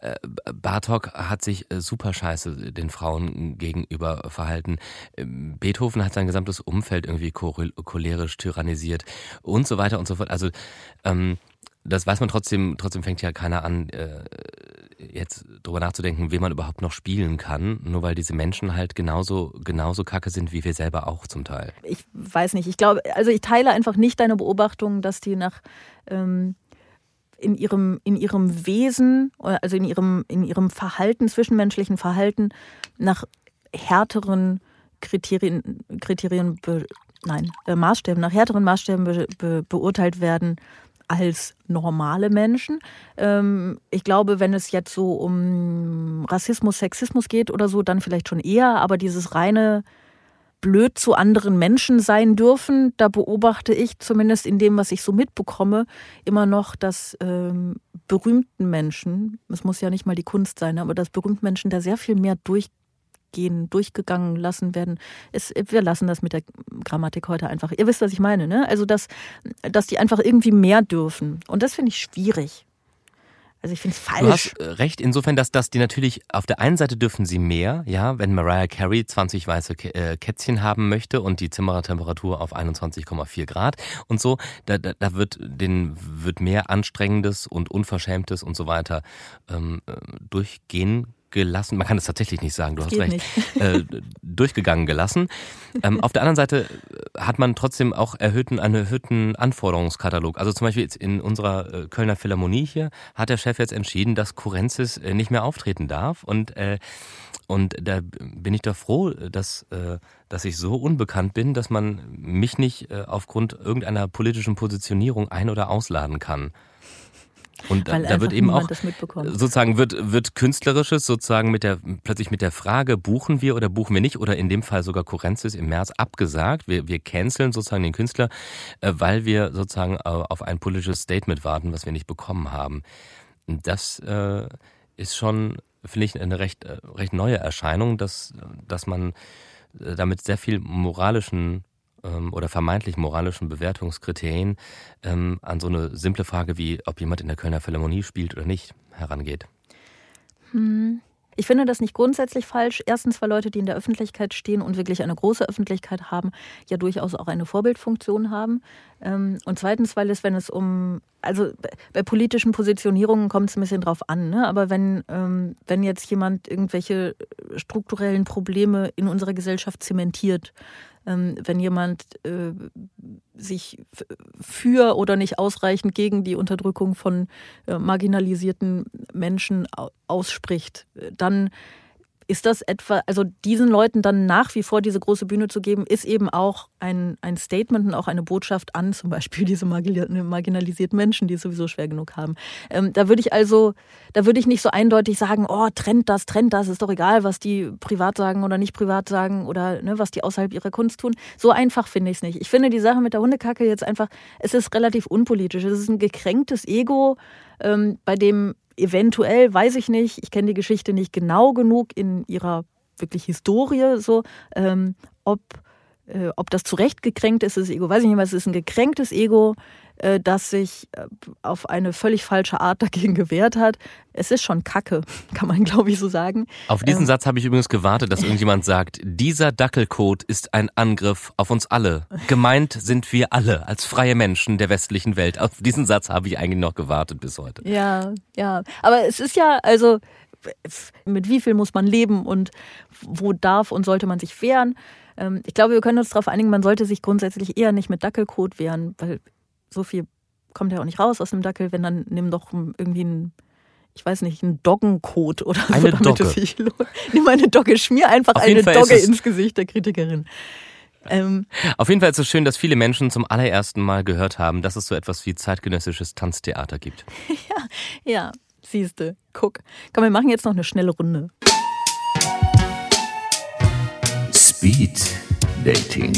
äh, Bartok hat sich äh, super scheiße den Frauen gegenüber verhalten. Ähm, Beethoven hat sein gesamtes Umfeld irgendwie cholerisch tyrannisiert und so weiter und so fort. Also ähm, das weiß man trotzdem, trotzdem fängt ja keiner an, äh, jetzt drüber nachzudenken, wen man überhaupt noch spielen kann, nur weil diese Menschen halt genauso, genauso kacke sind wie wir selber auch zum Teil. Ich weiß nicht. Ich glaube, also ich teile einfach nicht deine Beobachtung, dass die nach ähm, in ihrem, in ihrem Wesen, also in ihrem, in ihrem Verhalten, zwischenmenschlichen Verhalten, nach härteren Kriterien, Kriterien be, nein, äh, Maßstäben, nach härteren Maßstäben be, be, beurteilt werden als normale Menschen. Ähm, ich glaube, wenn es jetzt so um Rassismus, Sexismus geht oder so, dann vielleicht schon eher, aber dieses reine blöd zu anderen Menschen sein dürfen, da beobachte ich zumindest in dem, was ich so mitbekomme, immer noch, dass ähm, berühmten Menschen, es muss ja nicht mal die Kunst sein, aber dass berühmten Menschen da sehr viel mehr durch gehen, durchgegangen lassen werden. Es, wir lassen das mit der Grammatik heute einfach. Ihr wisst, was ich meine, ne? Also, dass, dass die einfach irgendwie mehr dürfen. Und das finde ich schwierig. Also ich finde es falsch. Du hast äh, recht, insofern, dass, dass die natürlich auf der einen Seite dürfen sie mehr, ja, wenn Mariah Carey 20 weiße äh, Kätzchen haben möchte und die Zimmertemperatur auf 21,4 Grad und so, da, da, da wird den wird mehr Anstrengendes und Unverschämtes und so weiter ähm, äh, durchgehen gelassen, man kann es tatsächlich nicht sagen, du das hast recht, äh, durchgegangen gelassen. Ähm, auf der anderen Seite äh, hat man trotzdem auch erhöhten, einen erhöhten Anforderungskatalog. Also zum Beispiel in unserer äh, Kölner Philharmonie hier hat der Chef jetzt entschieden, dass Kurenzis äh, nicht mehr auftreten darf und äh, und da bin ich doch froh, dass, äh, dass ich so unbekannt bin, dass man mich nicht aufgrund irgendeiner politischen Positionierung ein- oder ausladen kann. Und Weil da wird eben auch sozusagen wird wird künstlerisches sozusagen mit der plötzlich mit der Frage buchen wir oder buchen wir nicht oder in dem Fall sogar Kurenzis im März abgesagt. Wir wir canceln sozusagen den Künstler, äh, weil wir sozusagen äh, auf ein politisches Statement warten, was wir nicht bekommen haben. Das äh, ist schon finde ich eine recht recht neue Erscheinung, dass dass man damit sehr viel moralischen ähm, oder vermeintlich moralischen Bewertungskriterien ähm, an so eine simple Frage wie, ob jemand in der Kölner Philharmonie spielt oder nicht, herangeht. Hm. Ich finde das nicht grundsätzlich falsch. Erstens, weil Leute, die in der Öffentlichkeit stehen und wirklich eine große Öffentlichkeit haben, ja durchaus auch eine Vorbildfunktion haben. Ähm, und zweitens, weil es, wenn es um, also bei politischen Positionierungen kommt es ein bisschen drauf an, ne? aber wenn, wenn jetzt jemand irgendwelche strukturellen Probleme in unserer Gesellschaft zementiert, ähm, wenn jemand äh, sich für oder nicht ausreichend gegen die Unterdrückung von äh, marginalisierten Menschen ausspricht, dann ist das etwa, also diesen Leuten dann nach wie vor diese große Bühne zu geben, ist eben auch ein, ein Statement und auch eine Botschaft an zum Beispiel diese marginalisierten Menschen, die es sowieso schwer genug haben. Ähm, da würde ich also, da würde ich nicht so eindeutig sagen, oh, trennt das, trennt das, ist doch egal, was die privat sagen oder nicht privat sagen oder ne, was die außerhalb ihrer Kunst tun. So einfach finde ich es nicht. Ich finde die Sache mit der Hundekacke jetzt einfach, es ist relativ unpolitisch. Es ist ein gekränktes Ego, ähm, bei dem eventuell, weiß ich nicht, ich kenne die Geschichte nicht genau genug in ihrer wirklich Historie, so, ähm, ob, äh, ob das zurechtgekränkt ist, das Ego, weiß ich nicht, was es ist ein gekränktes Ego, das sich äh, auf eine völlig falsche Art dagegen gewehrt hat. Es ist schon Kacke, kann man glaube ich so sagen. Auf diesen ähm, Satz habe ich übrigens gewartet, dass irgendjemand sagt, dieser Dackelcode ist ein Angriff auf uns alle. Gemeint sind wir alle als freie Menschen der westlichen Welt. Auf diesen Satz habe ich eigentlich noch gewartet bis heute. Ja, ja. Aber es ist ja, also mit wie viel muss man leben und wo darf und sollte man sich wehren? Ähm, ich glaube, wir können uns darauf einigen, man sollte sich grundsätzlich eher nicht mit Dackelcode wehren, weil so viel kommt ja auch nicht raus aus einem Dackel, wenn dann nimm doch irgendwie ein ich weiß nicht, einen Doggencode oder eine so. Dogge. Ich, nimm eine Dogge, schmier einfach Auf eine Dogge ins Gesicht der Kritikerin. Ähm, Auf jeden Fall ist es schön, dass viele Menschen zum allerersten Mal gehört haben, dass es so etwas wie zeitgenössisches Tanztheater gibt. ja, ja, siehste, guck. Komm, wir machen jetzt noch eine schnelle Runde. Speed Dating.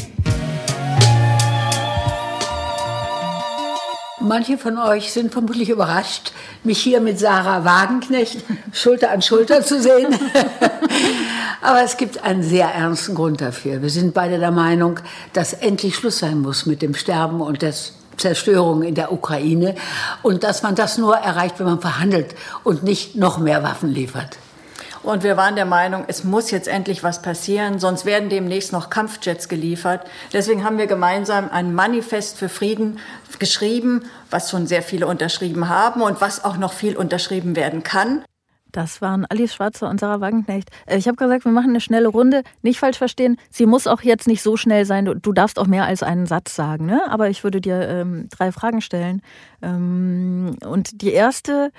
Manche von euch sind vermutlich überrascht, mich hier mit Sarah Wagenknecht Schulter an Schulter zu sehen. Aber es gibt einen sehr ernsten Grund dafür. Wir sind beide der Meinung, dass endlich Schluss sein muss mit dem Sterben und der Zerstörung in der Ukraine und dass man das nur erreicht, wenn man verhandelt und nicht noch mehr Waffen liefert. Und wir waren der Meinung, es muss jetzt endlich was passieren, sonst werden demnächst noch Kampfjets geliefert. Deswegen haben wir gemeinsam ein Manifest für Frieden geschrieben, was schon sehr viele unterschrieben haben und was auch noch viel unterschrieben werden kann. Das waren Alice Schwarzer und Sarah Wagenknecht. Äh, ich habe gesagt, wir machen eine schnelle Runde. Nicht falsch verstehen, sie muss auch jetzt nicht so schnell sein. Du, darfst auch mehr als einen Satz sagen, ne? Aber ich würde dir ähm, drei Fragen stellen. Ähm, und die erste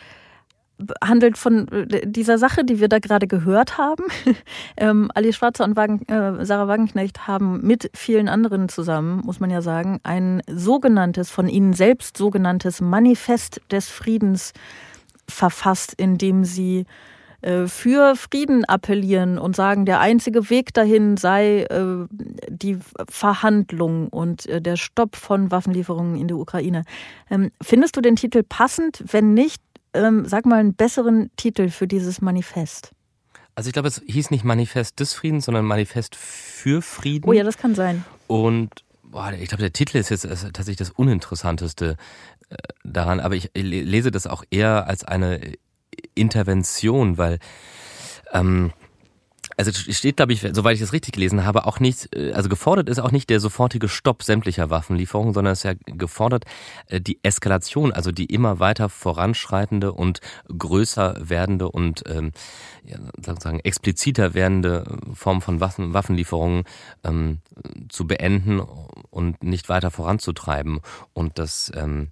handelt von äh, dieser Sache, die wir da gerade gehört haben. ähm, Ali Schwarzer und Wagen, äh, Sarah Wagenknecht haben mit vielen anderen zusammen, muss man ja sagen, ein sogenanntes, von ihnen selbst sogenanntes Manifest des Friedens verfasst, in dem sie äh, für Frieden appellieren und sagen, der einzige Weg dahin sei äh, die Verhandlung und äh, der Stopp von Waffenlieferungen in die Ukraine. Ähm, findest du den Titel passend? Wenn nicht, ähm, sag mal einen besseren Titel für dieses Manifest. Also ich glaube, es hieß nicht Manifest des Friedens, sondern Manifest für Frieden. Oh ja, das kann sein. Und boah, ich glaube, der Titel ist jetzt tatsächlich das Uninteressanteste äh, daran, aber ich lese das auch eher als eine Intervention, weil ähm, also steht, glaube ich, soweit ich das richtig gelesen habe, auch nicht, äh, also gefordert ist auch nicht der sofortige Stopp sämtlicher Waffenlieferungen, sondern es ist ja gefordert äh, die Eskalation, also die immer weiter voranschreitende und größer werdende und ähm, ja, sozusagen expliziter werdende Form von Waffen, Waffenlieferungen ähm, zu beenden und nicht weiter voranzutreiben. Und das ähm,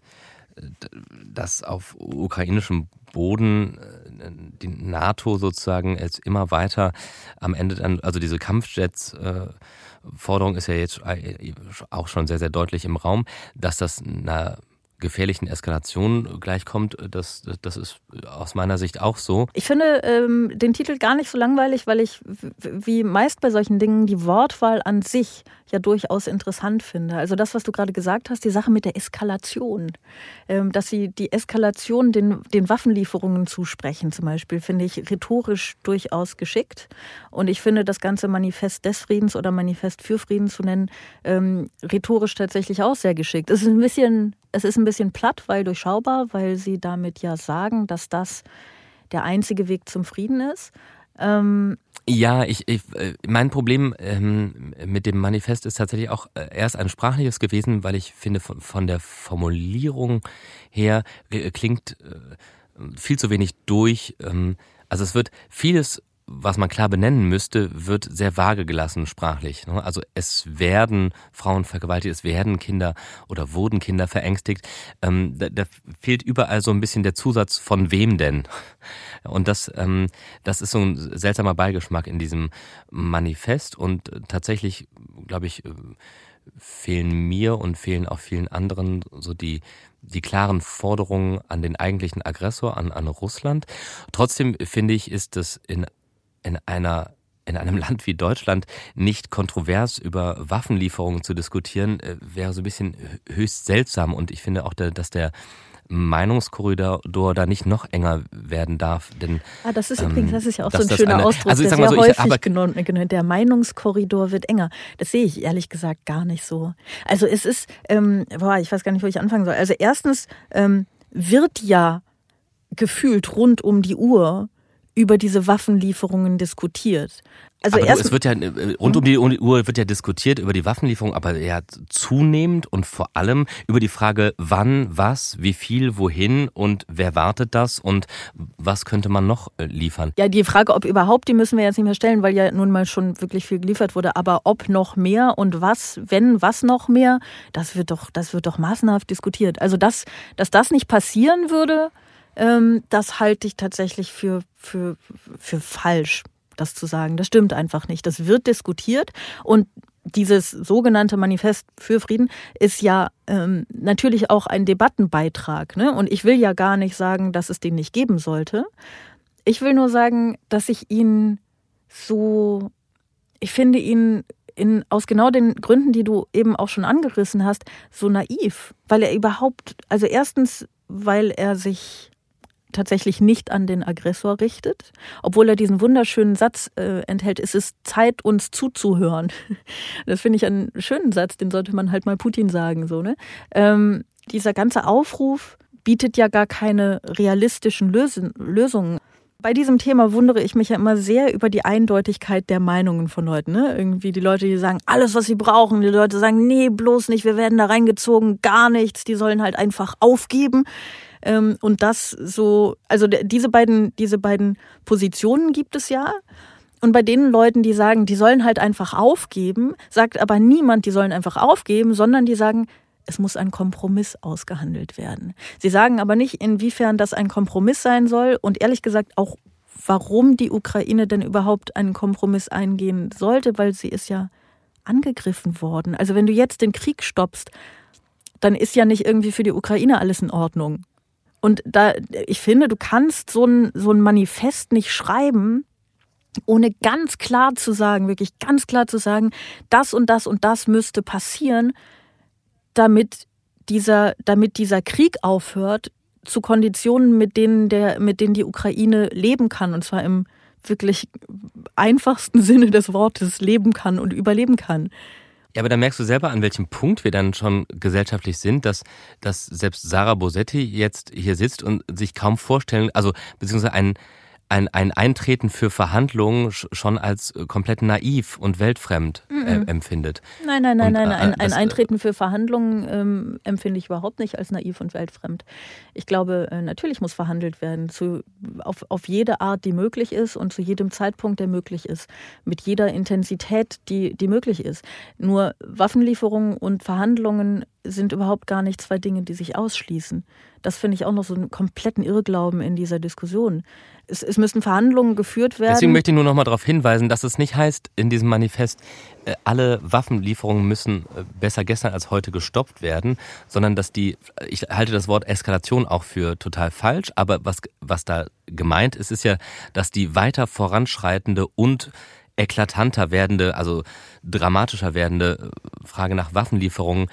dass auf ukrainischem Boden äh, die NATO sozusagen jetzt immer weiter am Ende dann, also diese Kampfjets äh, Forderung ist ja jetzt äh, auch schon sehr, sehr deutlich im Raum, dass das einer gefährlichen Eskalation gleichkommt, das, das ist aus meiner Sicht auch so. Ich finde ähm, den Titel gar nicht so langweilig, weil ich wie meist bei solchen Dingen die Wortwahl an sich ja durchaus interessant finde. Also das, was du gerade gesagt hast, die Sache mit der Eskalation, ähm, dass sie die Eskalation den, den Waffenlieferungen zusprechen zum Beispiel, finde ich rhetorisch durchaus geschickt. Und ich finde das ganze Manifest des Friedens oder Manifest für Frieden zu nennen, ähm, rhetorisch tatsächlich auch sehr geschickt. Es ist ein bisschen, es ist ein bisschen platt, weil durchschaubar, weil sie damit ja sagen, dass das der einzige Weg zum Frieden ist. Ähm ja, ich, ich, äh, mein Problem ähm, mit dem Manifest ist tatsächlich auch äh, erst ein sprachliches gewesen, weil ich finde, von, von der Formulierung her äh, klingt äh, viel zu wenig durch. Ähm, also es wird vieles was man klar benennen müsste, wird sehr vage gelassen sprachlich. Ne? Also es werden Frauen vergewaltigt, es werden Kinder oder wurden Kinder verängstigt. Ähm, da, da fehlt überall so ein bisschen der Zusatz von wem denn. Und das, ähm, das ist so ein seltsamer Beigeschmack in diesem Manifest. Und tatsächlich, glaube ich, fehlen mir und fehlen auch vielen anderen so die, die klaren Forderungen an den eigentlichen Aggressor, an, an Russland. Trotzdem finde ich, ist es in in einer in einem Land wie Deutschland nicht kontrovers über Waffenlieferungen zu diskutieren, äh, wäre so ein bisschen höchst seltsam. Und ich finde auch, dass der Meinungskorridor da nicht noch enger werden darf. Denn, ah, das ist ähm, übrigens, das ist ja auch so ein schöner eine, Ausdruck, also der sehr so, häufig genannt, genannt. Der Meinungskorridor wird enger. Das sehe ich ehrlich gesagt gar nicht so. Also es ist, ähm, boah, ich weiß gar nicht, wo ich anfangen soll. Also erstens ähm, wird ja gefühlt rund um die Uhr über diese Waffenlieferungen diskutiert. Also aber erst, du, es wird ja äh, rund um die Uhr wird ja diskutiert über die Waffenlieferung, aber ja zunehmend und vor allem über die Frage, wann, was, wie viel, wohin und wer wartet das und was könnte man noch äh, liefern? Ja, die Frage, ob überhaupt, die müssen wir jetzt nicht mehr stellen, weil ja nun mal schon wirklich viel geliefert wurde. Aber ob noch mehr und was, wenn was noch mehr, das wird doch, das wird doch massenhaft diskutiert. Also dass, dass das nicht passieren würde, ähm, das halte ich tatsächlich für, für, für falsch, das zu sagen. Das stimmt einfach nicht. Das wird diskutiert und dieses sogenannte Manifest für Frieden ist ja ähm, natürlich auch ein Debattenbeitrag. Ne? Und ich will ja gar nicht sagen, dass es den nicht geben sollte. Ich will nur sagen, dass ich ihn so, ich finde ihn in, aus genau den Gründen, die du eben auch schon angerissen hast, so naiv. Weil er überhaupt, also erstens, weil er sich tatsächlich nicht an den Aggressor richtet, obwohl er diesen wunderschönen Satz äh, enthält, es ist Zeit, uns zuzuhören. Das finde ich einen schönen Satz, den sollte man halt mal Putin sagen. So, ne? Ähm, dieser ganze Aufruf bietet ja gar keine realistischen Lösen, Lösungen. Bei diesem Thema wundere ich mich ja immer sehr über die Eindeutigkeit der Meinungen von Leuten. Ne? Irgendwie die Leute, die sagen, alles, was sie brauchen. Die Leute sagen, nee, bloß nicht, wir werden da reingezogen, gar nichts. Die sollen halt einfach aufgeben. Ähm, und das so, also diese beiden, diese beiden Positionen gibt es ja. Und bei den Leuten, die sagen, die sollen halt einfach aufgeben, sagt aber niemand, die sollen einfach aufgeben, sondern die sagen, es muss ein Kompromiss ausgehandelt werden. Sie sagen aber nicht, inwiefern das ein Kompromiss sein soll und ehrlich gesagt auch, warum die Ukraine denn überhaupt einen Kompromiss eingehen sollte, weil sie ist ja angegriffen worden. Also wenn du jetzt den Krieg stoppst, dann ist ja nicht irgendwie für die Ukraine alles in Ordnung. Und da, ich finde, du kannst so ein, so ein Manifest nicht schreiben, ohne ganz klar zu sagen, wirklich ganz klar zu sagen, das und das und das müsste passieren, damit dieser, damit dieser Krieg aufhört, zu Konditionen, mit denen der, mit denen die Ukraine leben kann, und zwar im wirklich einfachsten Sinne des Wortes leben kann und überleben kann. Ja, aber da merkst du selber, an welchem Punkt wir dann schon gesellschaftlich sind, dass, dass selbst Sarah Bosetti jetzt hier sitzt und sich kaum vorstellen, also beziehungsweise ein, ein, ein Eintreten für Verhandlungen schon als äh, komplett naiv und weltfremd äh, mhm. empfindet. Nein, nein, nein, und, nein. Äh, ein, ein, Eintreten für Verhandlungen ähm, empfinde ich überhaupt nicht als naiv und weltfremd. Ich glaube, natürlich muss verhandelt werden, zu, auf, auf jede Art, die möglich ist und zu jedem Zeitpunkt, der möglich ist, mit jeder Intensität, die, die möglich ist. Nur Waffenlieferungen und Verhandlungen sind überhaupt gar nicht zwei Dinge, die sich ausschließen. Das finde ich auch noch so einen kompletten Irrglauben in dieser Diskussion. Es, es müssen Verhandlungen geführt werden. Deswegen möchte ich nur noch mal darauf hinweisen, dass es nicht heißt in diesem Manifest, äh, alle Waffenlieferungen müssen äh, besser gestern als heute gestoppt werden, sondern dass die, ich halte das Wort Eskalation auch für total falsch, aber was, was da gemeint ist, ist ja, dass die weiter voranschreitende und eklatanter werdende, also dramatischer werdende äh, Frage nach Waffenlieferungen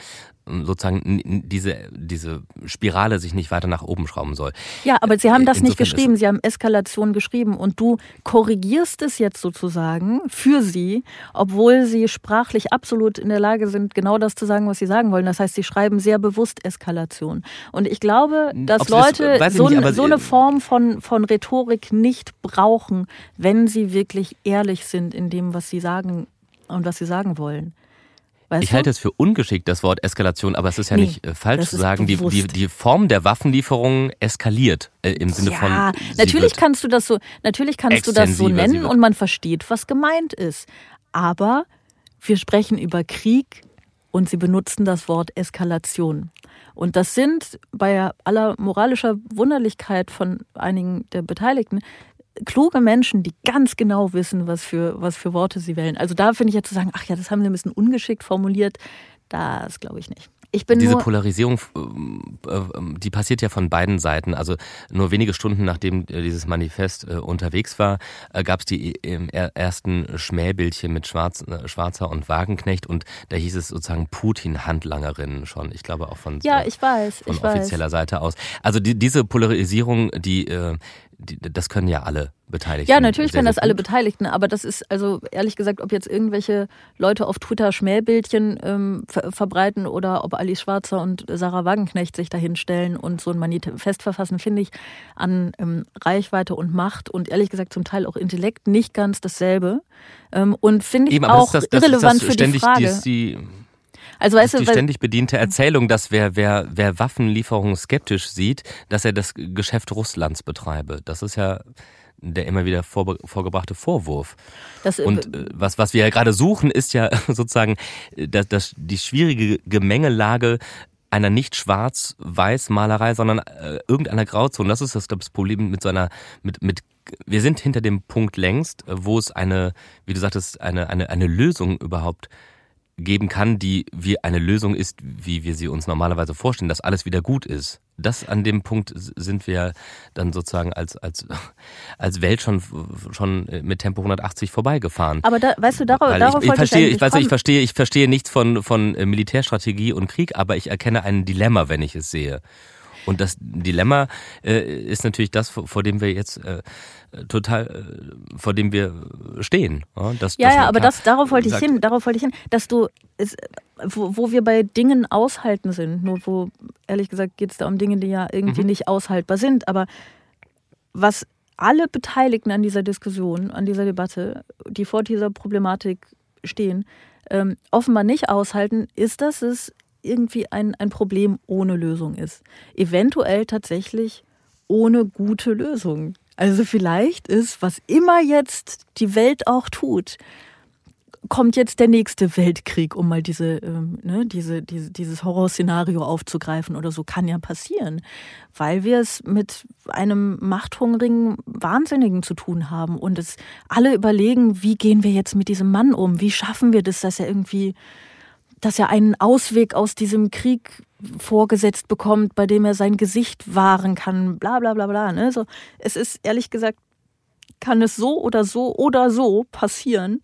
sozusagen diese, diese Spirale sich nicht weiter nach oben schrauben soll. Ja, aber Sie haben das Insofern nicht geschrieben, Sie haben Eskalation geschrieben und du korrigierst es jetzt sozusagen für Sie, obwohl Sie sprachlich absolut in der Lage sind, genau das zu sagen, was Sie sagen wollen. Das heißt, Sie schreiben sehr bewusst Eskalation. Und ich glaube, dass Ob Leute das, so, nicht, so eine Form von, von Rhetorik nicht brauchen, wenn sie wirklich ehrlich sind in dem, was sie sagen und was sie sagen wollen. Weißt ich du? halte es für ungeschickt, das Wort Eskalation, aber es ist ja Nee, nicht äh, falsch zu sagen, die, die, die Form der Waffenlieferung eskaliert äh, im Sinne ja, von. natürlich kannst du das so, natürlich kannst du das so nennen und man versteht, was gemeint ist. Aber wir sprechen über Krieg und sie benutzen das Wort Eskalation. Und das sind bei aller moralischer Wunderlichkeit von einigen der Beteiligten kluge Menschen, die ganz genau wissen, was für, was für Worte sie wählen. Also da finde ich jetzt zu sagen, ach ja, das haben sie ein bisschen ungeschickt formuliert, das glaube ich nicht. Ich bin Diese Polarisierung, ähm, äh, ähm, die passiert ja von beiden Seiten. Also nur wenige Stunden nachdem äh, dieses Manifest äh, unterwegs war, äh, gab es die äh, er- ersten Schmähbildchen mit Schwarz, äh, Schwarzer und Wagenknecht und da hieß es sozusagen Putin-Handlangerinnen schon. Ich glaube auch von, ja, äh, ich weiß, von ich weiß. offizieller Seite aus. Also die, diese Polarisierung, äh, die, das können ja alle Beteiligten. Ja, natürlich können das alle gut. Beteiligten, aber das ist also ehrlich gesagt, ob jetzt irgendwelche Leute auf Twitter Schmähbildchen ähm, ver verbreiten oder ob Alice Schwarzer und Sarah Wagenknecht sich dahin stellen und so ein Manifest verfassen, finde ich an ähm, Reichweite und Macht und ehrlich gesagt zum Teil auch Intellekt nicht ganz dasselbe. Ähm, und finde ich Eben, auch das, das, irrelevant das für die Frage. Die, die, also weißt das du, ist die weil- ständig bediente Erzählung, dass wer, wer, wer Waffenlieferungen skeptisch sieht, dass er das Geschäft Russlands betreibe. Das ist ja der immer wieder vorbe- vorgebrachte Vorwurf. Das, äh, Und äh, was, was wir ja gerade suchen, ist ja sozusagen äh, das, das, die schwierige Gemengelage einer nicht schwarz-weiß Malerei, sondern äh, irgendeiner Grauzone. Das ist das, glaub ich, das Problem mit so einer, mit, mit, wir sind hinter dem Punkt längst, wo es eine, wie du sagtest, eine, eine, eine Lösung überhaupt geben kann, die wie eine Lösung ist, wie wir sie uns normalerweise vorstellen, dass alles wieder gut ist. Das an dem Punkt sind wir dann sozusagen als als als Welt schon schon mit Tempo 180 vorbeigefahren. aber da, weißt du, darauf, Weil darauf ich, ich verstehe, ich, ich weiß, ich verstehe, ich verstehe nichts von von äh, Militärstrategie und Krieg, aber ich erkenne ein Dilemma, wenn ich es sehe. Und das Dilemma äh, ist natürlich das, vor, vor dem wir jetzt äh, total, äh, vor dem wir stehen. Ja, das, Ja, dass ja, aber das, darauf wollte ich hin, darauf wollte ich hin, dass du, es, wo, wo wir bei Dingen aushalten sind, nur wo, ehrlich gesagt, geht es da um Dinge, die ja irgendwie Mhm. nicht aushaltbar sind, aber was alle Beteiligten an dieser Diskussion, an dieser Debatte, die vor dieser Problematik stehen, ähm, offenbar nicht aushalten, ist, dass es irgendwie ein, ein Problem ohne Lösung ist. Eventuell tatsächlich ohne gute Lösung. Also vielleicht ist, was immer jetzt die Welt auch tut, kommt jetzt der nächste Weltkrieg, um mal diese, ähm, ne, diese, diese, dieses Horrorszenario aufzugreifen oder so, kann ja passieren, weil wir es mit einem machthungrigen Wahnsinnigen zu tun haben und es alle überlegen, wie gehen wir jetzt mit diesem Mann um, wie schaffen wir das, dass er irgendwie, dass er einen Ausweg aus diesem Krieg vorgesetzt bekommt, bei dem er sein Gesicht wahren kann, bla bla bla bla. Ne? So, es ist ehrlich gesagt, kann es so oder so oder so passieren,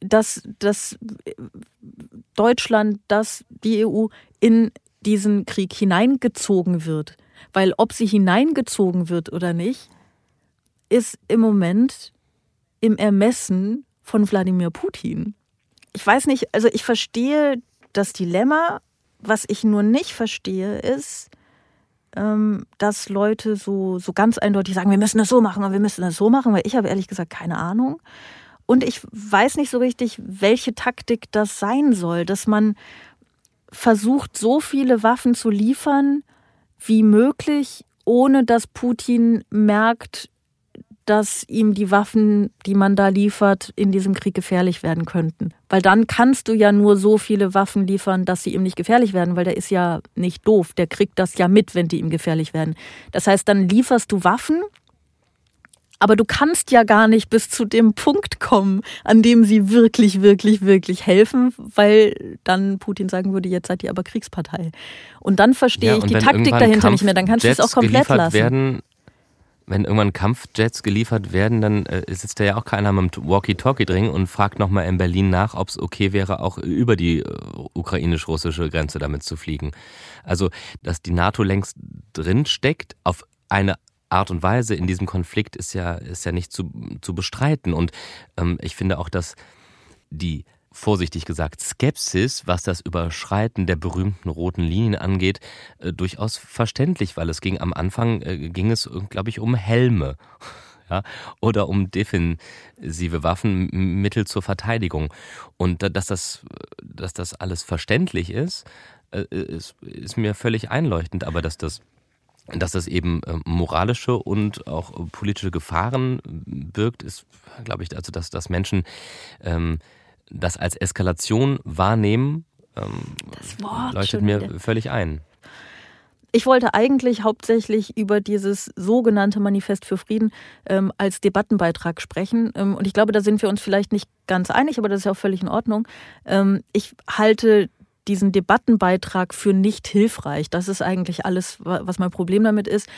dass, dass Deutschland, dass die EU in diesen Krieg hineingezogen wird. Weil ob sie hineingezogen wird oder nicht, ist im Moment im Ermessen von Wladimir Putin. Ich weiß nicht, also ich verstehe das Dilemma. Was ich nur nicht verstehe, ist, ähm, dass Leute so, so ganz eindeutig sagen, wir müssen das so machen und wir müssen das so machen, weil ich habe ehrlich gesagt keine Ahnung. Und ich weiß nicht so richtig, welche Taktik das sein soll, dass man versucht, so viele Waffen zu liefern wie möglich, ohne dass Putin merkt, dass ihm die Waffen, die man da liefert, in diesem Krieg gefährlich werden könnten. Weil dann kannst du ja nur so viele Waffen liefern, dass sie ihm nicht gefährlich werden, weil der ist ja nicht doof. Der kriegt das ja mit, wenn die ihm gefährlich werden. Das heißt, dann lieferst du Waffen, aber du kannst ja gar nicht bis zu dem Punkt kommen, an dem sie wirklich, wirklich, wirklich helfen, weil dann Putin sagen würde, jetzt seid ihr aber Kriegspartei. Und dann verstehe Ja, ich und die wenn Taktik dahinter nicht mehr. Dann kannst du es auch komplett lassen. Werden, wenn irgendwann Kampfjets geliefert werden, dann äh, sitzt da ja auch keiner mit dem Walkie-Talkie drin und fragt nochmal in Berlin nach, ob es okay wäre, auch über die äh, ukrainisch-russische Grenze damit zu fliegen. Also, dass die NATO längst drin steckt, auf eine Art und Weise in diesem Konflikt ist ja, ist ja nicht zu, zu bestreiten. Und ähm, ich finde auch, dass die vorsichtig gesagt Skepsis, was das Überschreiten der berühmten roten Linien angeht, äh, durchaus verständlich, weil es ging am Anfang, äh, ging es, glaube ich, um Helme. ja, oder um defensive Waffenmittel zur Verteidigung. Und dass das, dass das alles verständlich ist, äh, ist, ist mir völlig einleuchtend, aber dass das dass das eben äh, moralische und auch politische Gefahren birgt, ist, glaube ich, also dass, dass Menschen ähm, das als Eskalation wahrnehmen, ähm, leuchtet mir völlig ein. Ich wollte eigentlich hauptsächlich über dieses sogenannte Manifest für Frieden ähm, als Debattenbeitrag sprechen. Ähm, und ich glaube, da sind wir uns vielleicht nicht ganz einig, aber das ist ja auch völlig in Ordnung. Ähm, ich halte diesen Debattenbeitrag für nicht hilfreich. Das ist eigentlich alles, was mein Problem damit ist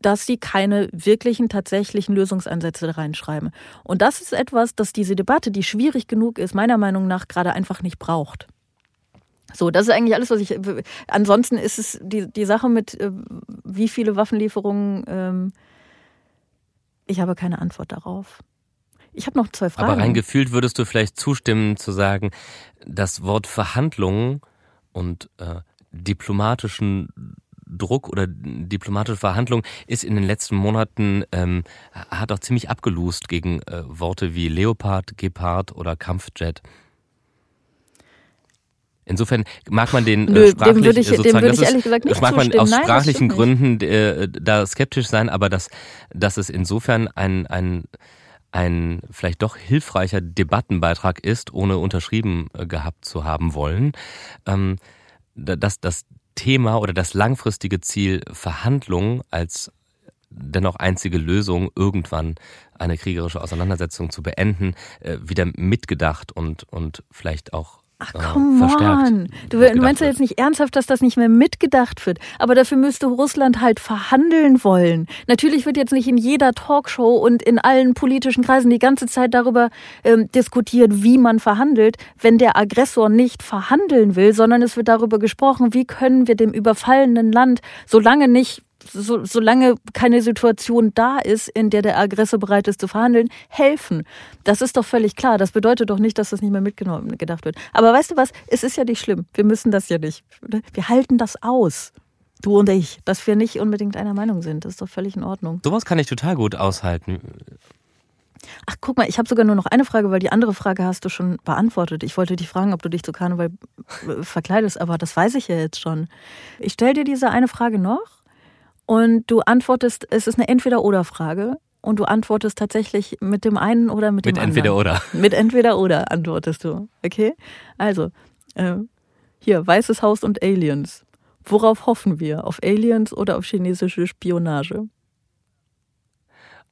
dass sie keine wirklichen, tatsächlichen Lösungsansätze reinschreiben. Und das ist etwas, das diese Debatte, die schwierig genug ist, meiner Meinung nach gerade einfach nicht braucht. So, das ist eigentlich alles, was ich. Ansonsten ist es die, die Sache mit, äh, wie viele Waffenlieferungen. Ähm, ich habe keine Antwort darauf. Ich habe noch zwei Fragen. Aber rein gefühlt würdest du vielleicht zustimmen zu sagen, das Wort Verhandlungen und äh, diplomatischen Druck oder diplomatische Verhandlung ist in den letzten Monaten ähm, hat auch ziemlich abgelust gegen äh, Worte wie Leopard, Gepard oder Kampfjet. Insofern mag man den Nö, äh, sprachlich dem würde ich, sozusagen, würde ich ist, ehrlich gesagt nicht das mag man aus Nein, sprachlichen Gründen äh, da skeptisch sein, aber dass, dass es insofern ein, ein, ein vielleicht doch hilfreicher Debattenbeitrag ist, ohne unterschrieben äh, gehabt zu haben wollen, ähm, dass das Thema oder das langfristige Ziel Verhandlungen als dennoch einzige Lösung, irgendwann eine kriegerische Auseinandersetzung zu beenden, äh, wieder mitgedacht und, und vielleicht auch Ach, come on. Du, du meinst ja jetzt nicht ernsthaft, dass das nicht mehr mitgedacht wird. Aber dafür müsste Russland halt verhandeln wollen. Natürlich wird jetzt nicht in jeder Talkshow und in allen politischen Kreisen die ganze Zeit darüber ähm, diskutiert, wie man verhandelt, wenn der Aggressor nicht verhandeln will, sondern es wird darüber gesprochen, wie können wir dem überfallenen Land, solange nicht so, solange keine Situation da ist, in der der Aggressor bereit ist zu verhandeln, helfen. Das ist doch völlig klar. Das bedeutet doch nicht, dass das nicht mehr mitgenommen gedacht wird. Aber weißt du was? Es ist ja nicht schlimm. Wir müssen das ja nicht. Wir halten das aus. Du und ich, dass wir nicht unbedingt einer Meinung sind. Das ist doch völlig in Ordnung. Sowas kann ich total gut aushalten. Ach, guck mal, ich habe sogar nur noch eine Frage, weil die andere Frage hast du schon beantwortet. Ich wollte dich fragen, ob du dich zu Karneval äh, verkleidest, aber das weiß ich ja jetzt schon. Ich stelle dir diese eine Frage noch und du antwortest, es ist eine Entweder-Oder-Frage und du antwortest tatsächlich mit dem einen oder mit dem mit anderen. Entweder oder. Mit entweder oder antwortest du. Okay? Also, äh, hier, Weißes Haus und Aliens. Worauf hoffen wir? Auf Aliens oder auf chinesische Spionage?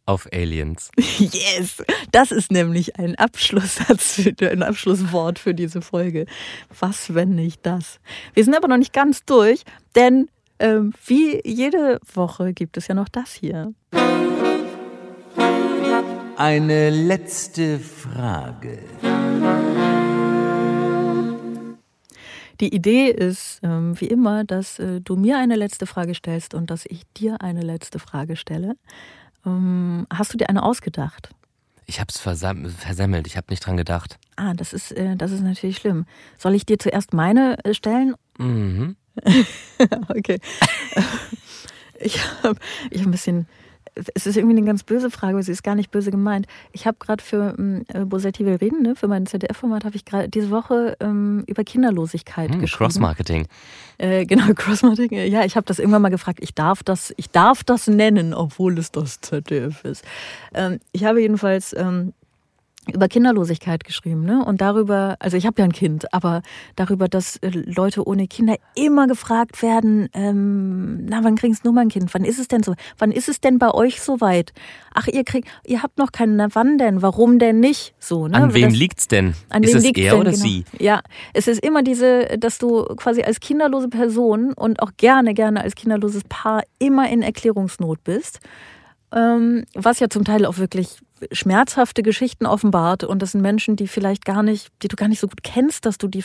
Auf Aliens. Yes! Das ist nämlich ein Abschlusssatz, ein Abschlusswort für diese Folge. Was, wenn nicht das? Wir sind aber noch nicht ganz durch, denn ähm, wie jede Woche gibt es ja noch das hier. Eine letzte Frage. Die Idee ist, ähm, wie immer, dass äh, du mir eine letzte Frage stellst und dass ich dir eine letzte Frage stelle. Ähm, hast du dir eine ausgedacht? Ich habe es versam versemmelt, ich habe nicht dran gedacht. Ah, das ist, äh, das ist natürlich schlimm. Soll ich dir zuerst meine äh, stellen? Mhm. okay. Ich habe ich hab ein bisschen. Es ist irgendwie eine ganz böse Frage, aber sie ist gar nicht böse gemeint. Ich habe gerade für ähm, Bosetti will reden, ne, für mein ZDF-Format, habe ich gerade diese Woche ähm, über Kinderlosigkeit Hm, geschrieben. Cross-Marketing. Äh, genau, Crossmarketing. Ja, ich habe das irgendwann mal gefragt. Ich darf das, ich darf das nennen, obwohl es das ZDF ist. Ähm, ich habe jedenfalls ähm, über Kinderlosigkeit geschrieben, ne? Und darüber, also ich habe ja ein Kind, aber darüber, dass äh, Leute ohne Kinder immer gefragt werden, ähm, na, wann kriegst du mal ein Kind? Wann ist es denn so? Wann ist es denn bei euch soweit? Ach, ihr kriegt, ihr habt noch keinen, na, wann denn? Warum denn nicht? So, ne? An wem Das- liegt's denn? an ist wem es liegt's er denn, oder genau. sie? Ja, es ist immer diese, dass du quasi als kinderlose Person und auch gerne, gerne als kinderloses Paar immer in Erklärungsnot bist. Ähm, was ja zum Teil auch wirklich schmerzhafte Geschichten offenbart. Und das sind Menschen, die vielleicht gar nicht, die du gar nicht so gut kennst, dass du die,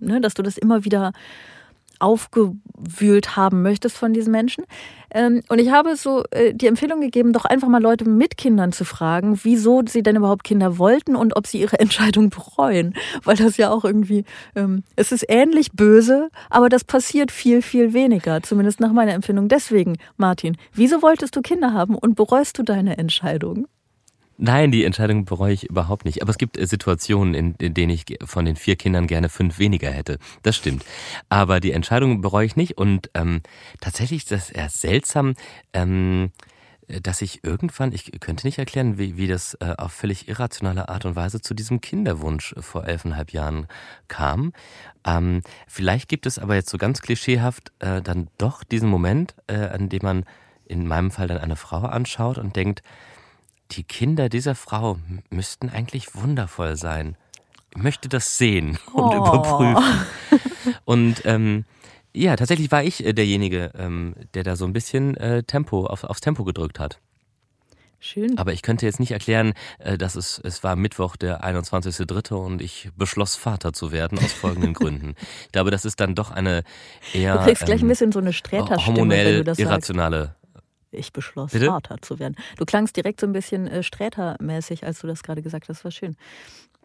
ne, dass du das immer wieder aufgewühlt haben möchtest von diesen Menschen. Ähm, und ich habe so äh, die Empfehlung gegeben, doch einfach mal Leute mit Kindern zu fragen, wieso sie denn überhaupt Kinder wollten und ob sie ihre Entscheidung bereuen. Weil das ja auch irgendwie, ähm, es ist ähnlich böse, aber das passiert viel, viel weniger, zumindest nach meiner Empfindung. Deswegen, Martin, wieso wolltest du Kinder haben und bereust du deine Entscheidung? Nein, die Entscheidung bereue ich überhaupt nicht. Aber es gibt äh, Situationen, in, denen ich von den vier Kindern gerne fünf weniger hätte. Das stimmt. Aber die Entscheidung bereue ich nicht. Und ähm, tatsächlich ist das eher seltsam, ähm, dass ich irgendwann, ich könnte nicht erklären, wie, wie das äh, auf völlig irrationale Art und Weise zu diesem Kinderwunsch vor elfeinhalb Jahren kam. Ähm, vielleicht gibt es aber jetzt so ganz klischeehaft äh, dann doch diesen Moment, äh, an dem man in meinem Fall dann eine Frau anschaut und denkt, die Kinder dieser Frau müssten eigentlich wundervoll sein. Ich möchte das sehen und oh. überprüfen. Und ähm, ja, tatsächlich war ich äh, derjenige, ähm, der da so ein bisschen äh, Tempo auf, aufs Tempo gedrückt hat. Schön. Aber ich könnte jetzt nicht erklären, äh, dass es, es war Mittwoch, der 21.3. und ich beschloss, Vater zu werden, aus folgenden Gründen. Ich glaube, das ist dann doch eine eher. Du kriegst gleich ein ähm, bisschen so eine Sträterstimme, hormonell wenn du das irrationale ich beschloss, Bitte? Vater zu werden. Du klangst direkt so ein bisschen äh, Strätermäßig, als du das gerade gesagt hast. Das war schön.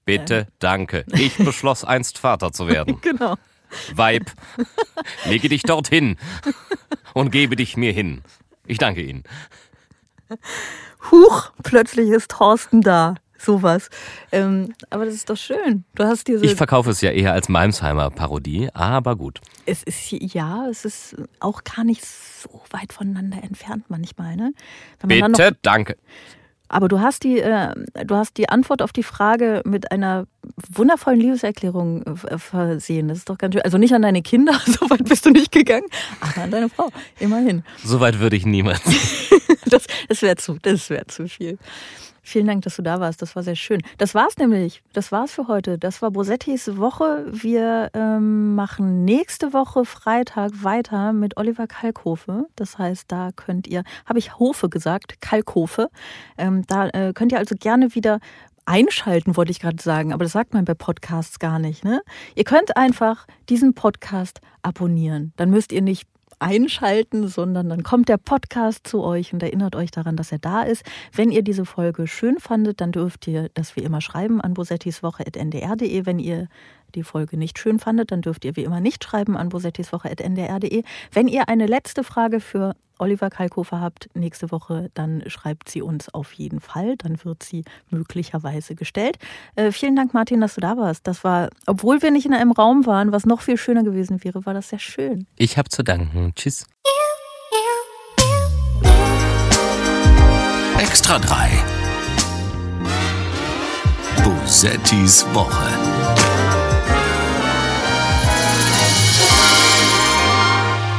Bitte, ähm. danke. Ich beschloss einst Vater zu werden. genau. Weib, lege dich dorthin und gebe dich mir hin. Ich danke Ihnen. Huch, plötzlich ist Thorsten da sowas. Ähm, aber das ist doch schön. Du hast diese. Ich verkaufe es ja eher als Malmsheimer-Parodie, aber gut. Es ist ja, es ist auch gar nicht so weit voneinander entfernt manchmal, ne? Bitte, noch, danke. Aber du hast die, äh, du hast die Antwort auf die Frage mit einer wundervollen Liebeserklärung äh, versehen. Das ist doch ganz schön. Also nicht an deine Kinder, so weit bist du nicht gegangen, aber an deine Frau, immerhin. So weit würde ich niemals. das das wäre zu, das wäre zu viel. Vielen Dank, dass du da warst. Das war sehr schön. Das war's nämlich. Das war's für heute. Das war Bosettis Woche. Wir ähm, machen nächste Woche Freitag weiter mit Oliver Kalkhofe. Das heißt, da könnt ihr, habe ich Hofe gesagt, Kalkhofe. Ähm, da äh, könnt ihr also gerne wieder einschalten, wollte ich gerade sagen, aber das sagt man bei Podcasts gar nicht. Ne? Ihr könnt einfach diesen Podcast abonnieren. Dann müsst ihr nicht einschalten, sondern dann kommt der Podcast zu euch und erinnert euch daran, dass er da ist. Wenn ihr diese Folge schön fandet, dann dürft ihr das wie immer schreiben an bosettiswoche.ndr.de. Wenn ihr die Folge nicht schön fandet, dann dürft ihr wie immer nicht schreiben an bosettiswoche.ndr.de. Wenn ihr eine letzte Frage für Oliver Kalkofer habt nächste Woche, dann schreibt sie uns auf jeden Fall. Dann wird sie möglicherweise gestellt. Äh, vielen Dank, Martin, dass du da warst. Das war, obwohl wir nicht in einem Raum waren, was noch viel schöner gewesen wäre, war das sehr schön. Ich habe zu danken. Tschüss. Extra 3. Bosettis Woche.